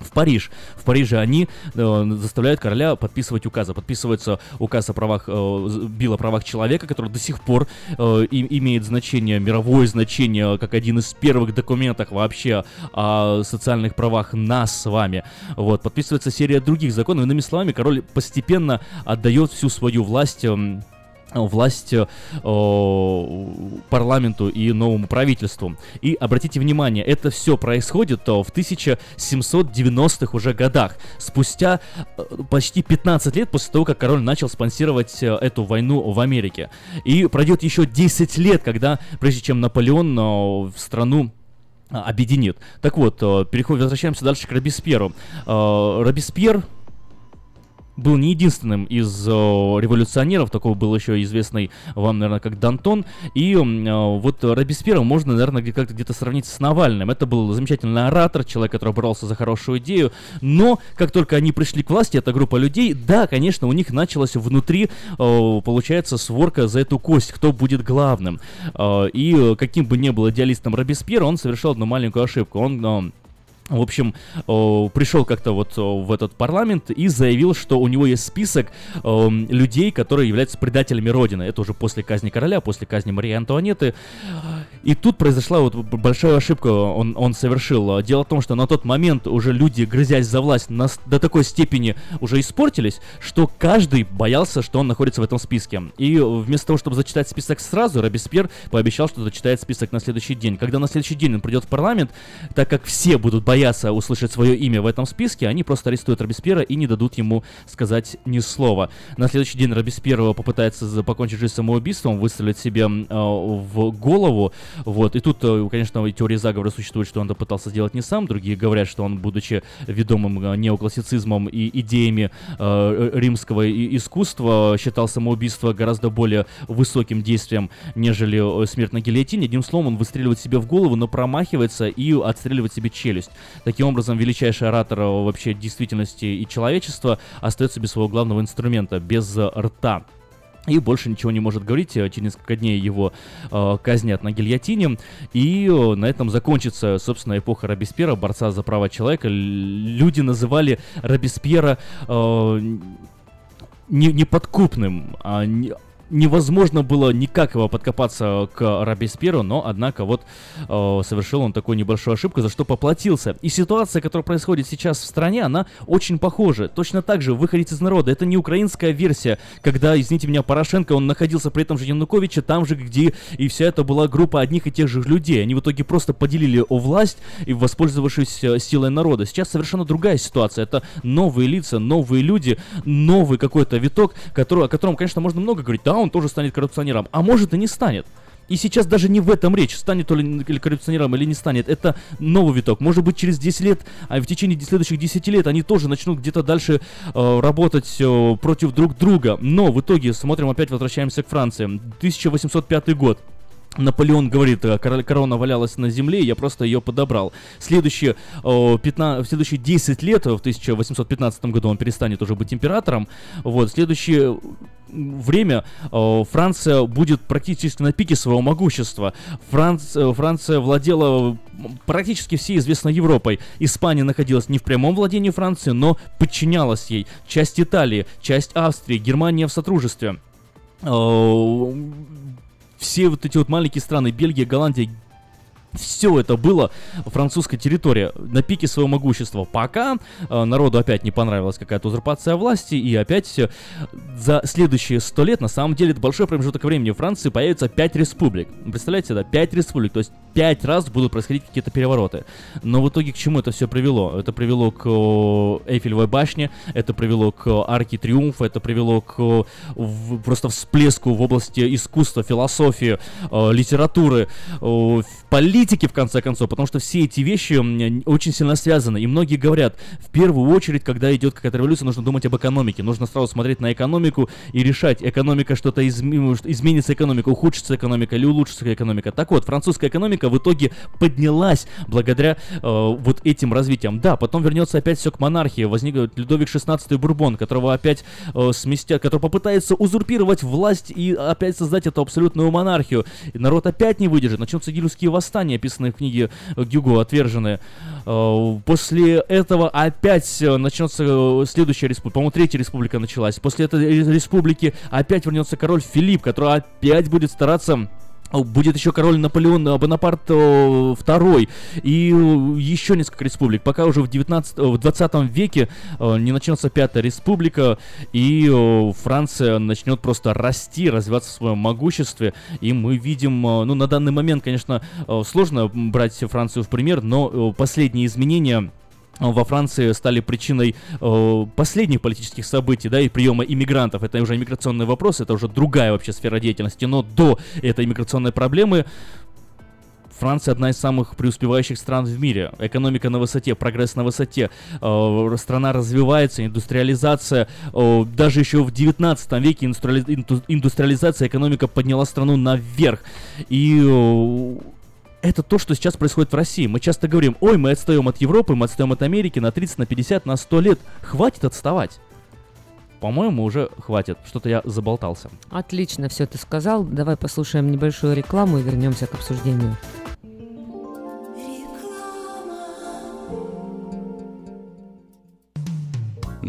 в Париж. В Париже они э, заставляют короля подписывать указы. Подписывается указ о правах, э, Билл о правах человека, который до сих пор э, и, имеет значение, мировое значение, как один из первых документов вообще о социальных правах нас с вами. Вот, подписывается серия других законов. Иными словами, король постепенно отдает всю свою власть э, власть э, парламенту и новому правительству. И обратите внимание, это все происходит э, в 1790-х уже годах, спустя э, почти 15 лет после того, как король начал спонсировать э, эту войну в Америке. И пройдет еще 10 лет, когда, прежде чем Наполеон э, в страну э, объединит. Так вот, э, переходим, возвращаемся дальше к Робеспьеру. Э, Робеспьер был не единственным из э, революционеров, такого был еще известный вам, наверное, как Дантон. И э, вот Робеспьера можно, наверное, где- как-то где-то сравнить с Навальным. Это был замечательный оратор, человек, который боролся за хорошую идею. Но как только они пришли к власти, эта группа людей, да, конечно, у них началась внутри, э, получается, сворка за эту кость, кто будет главным. И э, каким бы ни был идеалистом Робеспьера, он совершил одну маленькую ошибку. Он в общем, пришел как-то вот в этот парламент и заявил, что у него есть список людей, которые являются предателями Родины. Это уже после казни короля, после казни Марии Антуанетты. И тут произошла вот большая ошибка, он, он совершил. Дело в том, что на тот момент уже люди, грызясь за власть, нас до такой степени уже испортились, что каждый боялся, что он находится в этом списке. И вместо того, чтобы зачитать список сразу, Робеспьер пообещал, что зачитает список на следующий день. Когда на следующий день он придет в парламент, так как все будут бояться услышать свое имя в этом списке, они просто арестуют Робеспьера и не дадут ему сказать ни слова. На следующий день Робеспьер попытается покончить жизнь самоубийством, выстрелить себе э, в голову, вот, и тут, э, конечно, и теории заговора существует, что он это пытался сделать не сам, другие говорят, что он, будучи ведомым э, неоклассицизмом и идеями э, римского и- искусства, считал самоубийство гораздо более высоким действием, нежели э, смерть на гильотине. Одним словом, он выстреливает себе в голову, но промахивается и отстреливает себе челюсть. Таким образом, величайший оратор вообще действительности и человечества остается без своего главного инструмента, без рта. И больше ничего не может говорить. Э, Через несколько дней его э, казнят на гильотине. И э, на этом закончится, собственно, эпоха Робеспьера, борца за права человека. Люди называли Робеспьера э, не, неподкупным, а не- невозможно было никак его подкопаться к Робеспьеру, но, однако, вот э, совершил он такую небольшую ошибку, за что поплатился. И ситуация, которая происходит сейчас в стране, она очень похожа. Точно так же выходить из народа. Это не украинская версия, когда, извините меня, Порошенко, он находился при этом же Януковиче, там же, где и вся это была группа одних и тех же людей. Они в итоге просто поделили о власть и воспользовавшись э, силой народа. Сейчас совершенно другая ситуация. Это новые лица, новые люди, новый какой-то виток, который, о котором, конечно, можно много говорить. Да, он тоже станет коррупционером, а может и не станет. И сейчас даже не в этом речь, станет ли или коррупционером или не станет. Это новый виток. Может быть, через 10 лет, а в течение следующих 10 лет они тоже начнут где-то дальше э, работать э, против друг друга. Но в итоге, смотрим, опять возвращаемся к Франции. 1805 год. Наполеон говорит, э, корона валялась на земле, я просто ее подобрал. Следующие, э, 15, в следующие 10 лет, э, в 1815 году он перестанет уже быть императором. Вот, следующее время э, Франция будет практически на пике своего могущества. Франц- э, Франция владела практически всей известной Европой. Испания находилась не в прямом владении Франции, но подчинялась ей. Часть Италии, часть Австрии, Германия в сотрудничестве. Э, все вот эти вот маленькие страны, Бельгия, Голландия, все это было французская территория на пике своего могущества. Пока э, народу опять не понравилась какая-то узурпация власти, и опять э, за следующие сто лет, на самом деле, это большой промежуток времени, в Франции появится 5 республик. Представляете, да, 5 республик, то есть 5 раз будут происходить какие-то перевороты. Но в итоге к чему это все привело? Это привело к э, Эйфелевой башне, это привело к арке Триумфа, это привело к э, в- просто всплеску в области искусства, философии, э, литературы, э, в политике, в конце концов, потому что все эти вещи очень сильно связаны. И многие говорят, в первую очередь, когда идет какая-то революция, нужно думать об экономике. Нужно сразу смотреть на экономику и решать, экономика что-то изме- изменится экономика, ухудшится экономика или улучшится экономика. Так вот, французская экономика в итоге поднялась благодаря э, вот этим развитиям. Да, потом вернется опять все к монархии. Возник Людовик XVI Бурбон, которого опять э, сместят, который попытается узурпировать власть и опять создать эту абсолютную монархию. И народ опять не выдержит, начнутся гильские восстания, Британии, описанные в книге Гюго «Отверженные». Э, После этого опять э, начнется э, следующая республика, по-моему, третья республика началась. После этой ре- республики опять вернется король Филипп, который опять будет стараться Будет еще король Наполеон э, Бонапарт э, второй и э, еще несколько республик. Пока уже в, 19, э, в 20 веке э, не начнется пятая республика, и э, Франция начнет просто расти, развиваться в своем могуществе. И мы видим, э, ну на данный момент, конечно, э, сложно брать Францию в пример, но э, последние изменения во Франции стали причиной э, последних политических событий, да, и приема иммигрантов. Это уже иммиграционный вопрос, это уже другая вообще сфера деятельности. Но до этой иммиграционной проблемы Франция одна из самых преуспевающих стран в мире. Экономика на высоте, прогресс на высоте. Э, страна развивается, индустриализация. Э, даже еще в 19 веке индустриали- инду- индустриализация, экономика подняла страну наверх. И э, это то, что сейчас происходит в России. Мы часто говорим, ой, мы отстаем от Европы, мы отстаем от Америки на 30, на 50, на 100 лет. Хватит отставать. По-моему, уже хватит. Что-то я заболтался. Отлично все ты сказал. Давай послушаем небольшую рекламу и вернемся к обсуждению.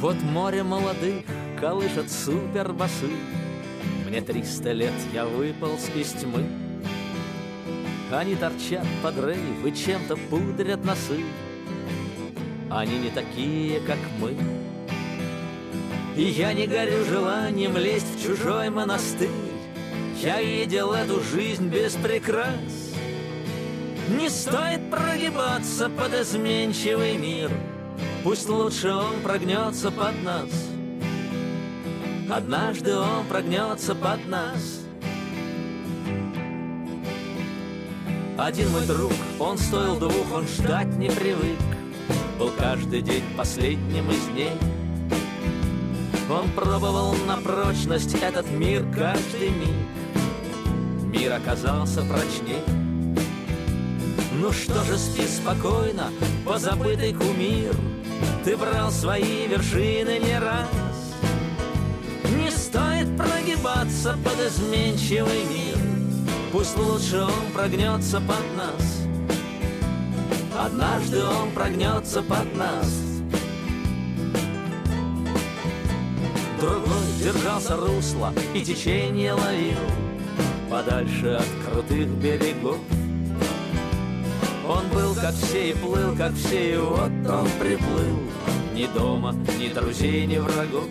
Вот море молодых колышет супербасы. Мне триста лет, я выполз из тьмы. Они торчат под рейв и чем-то пудрят носы. Они не такие, как мы. И я не горю желанием лезть в чужой монастырь. Я видел эту жизнь без прикрас. Не стоит прогибаться под изменчивый мир Пусть лучше он прогнется под нас. Однажды он прогнется под нас. Один мой друг, он стоил двух, он ждать не привык. Был каждый день последним из дней. Он пробовал на прочность этот мир каждый миг. Мир оказался прочней. Ну что же, спи спокойно, позабытый кумир Ты брал свои вершины не раз Не стоит прогибаться под изменчивый мир. Пусть лучше он прогнется под нас. Однажды он прогнется под нас. Другой держался русла и течение ловил Подальше от крутых берегов Он был как все и плыл, как все, и вот он приплыл. Ни дома, ни друзей, ни врагов.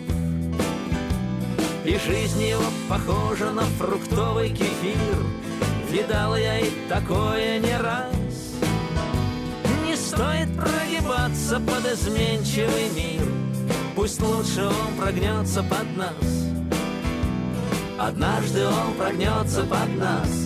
И жизнь его похожа на фруктовый кефир. Видал я и такое не раз. Не стоит прогибаться под изменчивый мир. Пусть лучше он прогнется под нас. Однажды он прогнется под нас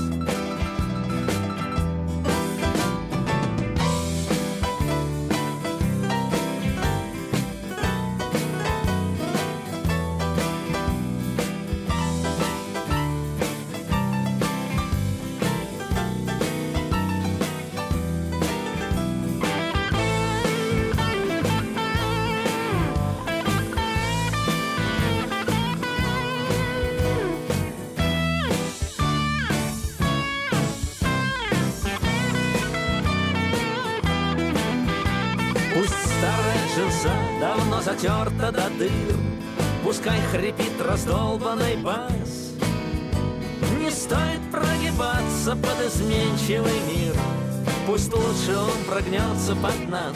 прогнется под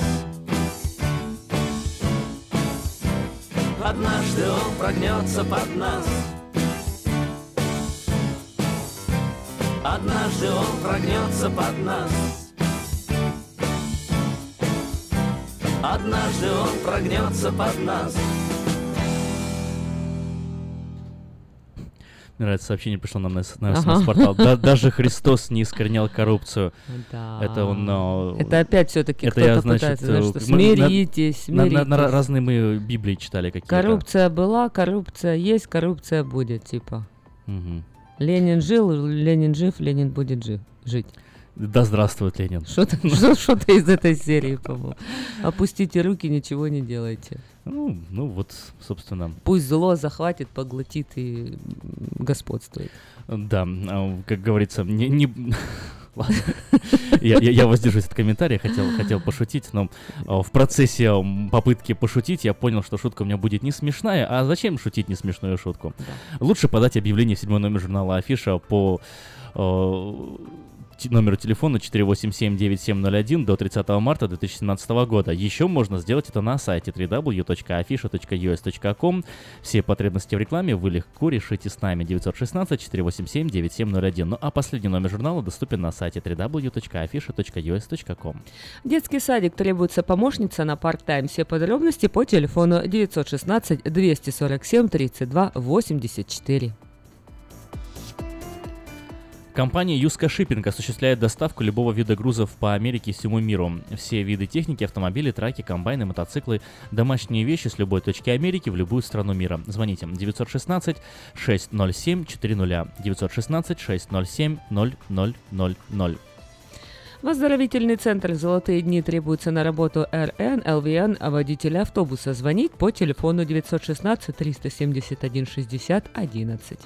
Мне нравится сообщение пришло нам на, на Ага. портал. даже Христос не искоренял коррупцию. Да. Это он. э, Это опять всё-таки это я, значит, пытается, знаешь, э, что мы на- смиритесь, на- на- на смиритесь. разные мы Библии читали какие-то. Коррупция была, коррупция есть, коррупция будет, типа. Мгм. Ленин жил, Ленин жив, Ленин будет жив, жить. Да здравствует Ленин. Что-то что- что-то из этой серии, по-моему. Опустите руки, ничего не делайте. Ну, ну вот, собственно. Пусть зло захватит, поглотит и господствует. Да, а, как говорится, не... не... Ладно. Я, я, я воздержусь от комментария, хотел, хотел пошутить, но а, в процессе попытки пошутить я понял, что шутка у меня будет не смешная, а зачем шутить не смешную шутку? Лучше подать объявление в седьмой номер журнала Афиша по э, те- номеру телефона 487-9701 до 30 марта 2017 года. Еще можно сделать это на сайте www.afisha.us.com. Все потребности в рекламе вы легко решите с нами 916-487-9701. Ну а последний номер журнала доступен на сайте www.afisha.us.com. Детский садик требуется помощница на парт-тайм. Все подробности по телефону 916 247 32 84. Компания Юска Шиппинг осуществляет доставку любого вида грузов по Америке и всему миру. Все виды техники, автомобили, траки, комбайны, мотоциклы, домашние вещи с любой точки Америки в любую страну мира. Звоните 916 607 400 916 607 0000. В центр «Золотые дни» требуется на работу РН, ЛВН, а водителя автобуса звонить по телефону 916 371 60 11.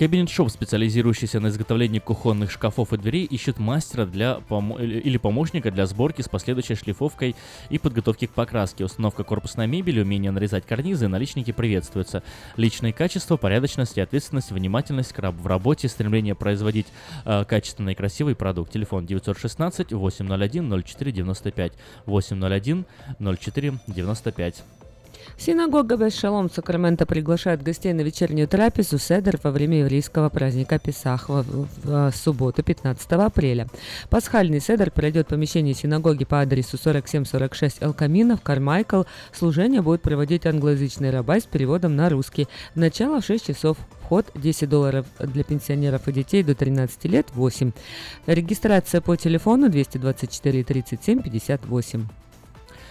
Кабинет-шоп, специализирующийся на изготовлении кухонных шкафов и дверей, ищет мастера для или или помощника для сборки с последующей шлифовкой и подготовки к покраске. Установка корпусной мебели, умение нарезать карнизы, наличники приветствуются. Личные качества, порядочность и ответственность, внимательность к раб- в работе, стремление производить э, качественный и красивый продукт. Телефон 916 801 0495 801 0495. Синагога Бес Шалом Сакраменто приглашает гостей на вечернюю трапезу Седер во время еврейского праздника Песах в, в- в субботу 15 апреля. Пасхальный Седер пройдет в помещении синагоги по адресу 4746 Эл Камино в Кармайкл. Служение будет проводить англоязычный рабай с переводом на русский. Начало в 6 часов. Вход 10 долларов для пенсионеров и детей до 13 лет 8. Регистрация по телефону 224 37 58.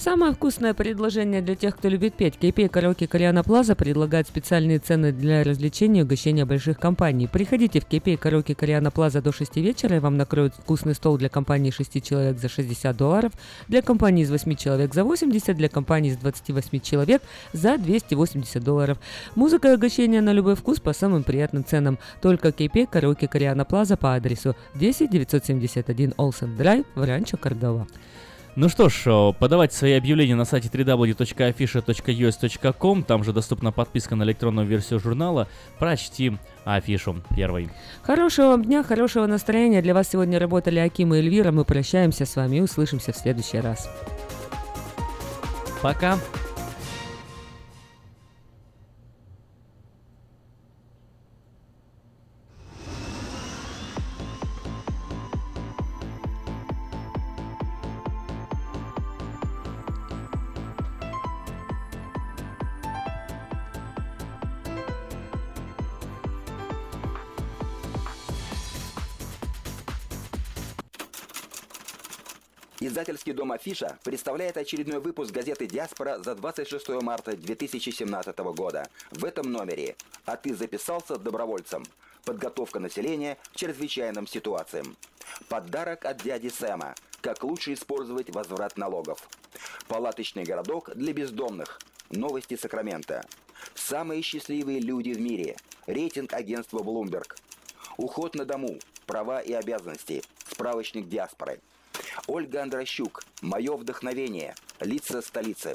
Самое вкусное предложение для тех, кто любит петь. KPI Караоке Кориана Плаза предлагает специальные цены для развлечения и угощения больших компаний. Приходите в KPI Караоке Кориана Плаза до 6 вечера, и вам накроют вкусный стол для компании 6 человек за 60 долларов, для компании из 8 человек за 80, для компании из 28 человек за 280 долларов. Музыка и угощение на любой вкус по самым приятным ценам. Только KPI Караоке Кориана Плаза по адресу 10 971 Олсен Драйв в Ранчо Кордова. Ну что ж, э, подавайте свои объявления на сайте www.afisha.us.com. Там же доступна подписка на электронную версию журнала. Прочти афишу первой. Хорошего вам дня, хорошего настроения. Для вас сегодня работали Аким и Эльвира. Мы прощаемся с вами и услышимся в следующий раз. Пока. Издательский дом «Афиша» представляет очередной выпуск газеты «Диаспора» за 26 марта 2017 года. В этом номере «А ты записался добровольцем?» Подготовка населения к чрезвычайным ситуациям. Подарок от дяди Сэма. Как лучше использовать возврат налогов. Палаточный городок для бездомных. Новости Сакрамента. Самые счастливые люди в мире. Рейтинг агентства Bloomberg. Уход на дому. Права и обязанности. Справочник диаспоры. Ольга Андрощук. Мое вдохновение. Лица столицы.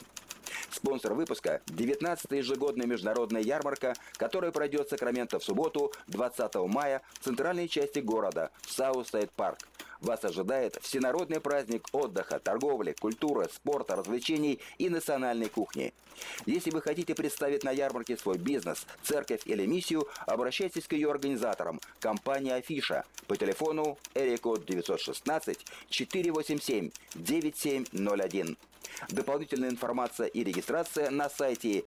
Спонсор выпуска – 19-я ежегодная международная ярмарка, которая пройдет в Сакраменто в субботу, 20 мая, в центральной части города, в Southside Park. Вас ожидает всенародный праздник отдыха, торговли, культуры, спорта, развлечений и национальной кухни. Если вы хотите представить на ярмарке свой бизнес, церковь или миссию, обращайтесь к ее организаторам, компания Афиша, по телефону area code 916 487 9701. Дополнительная информация и регистрация на сайте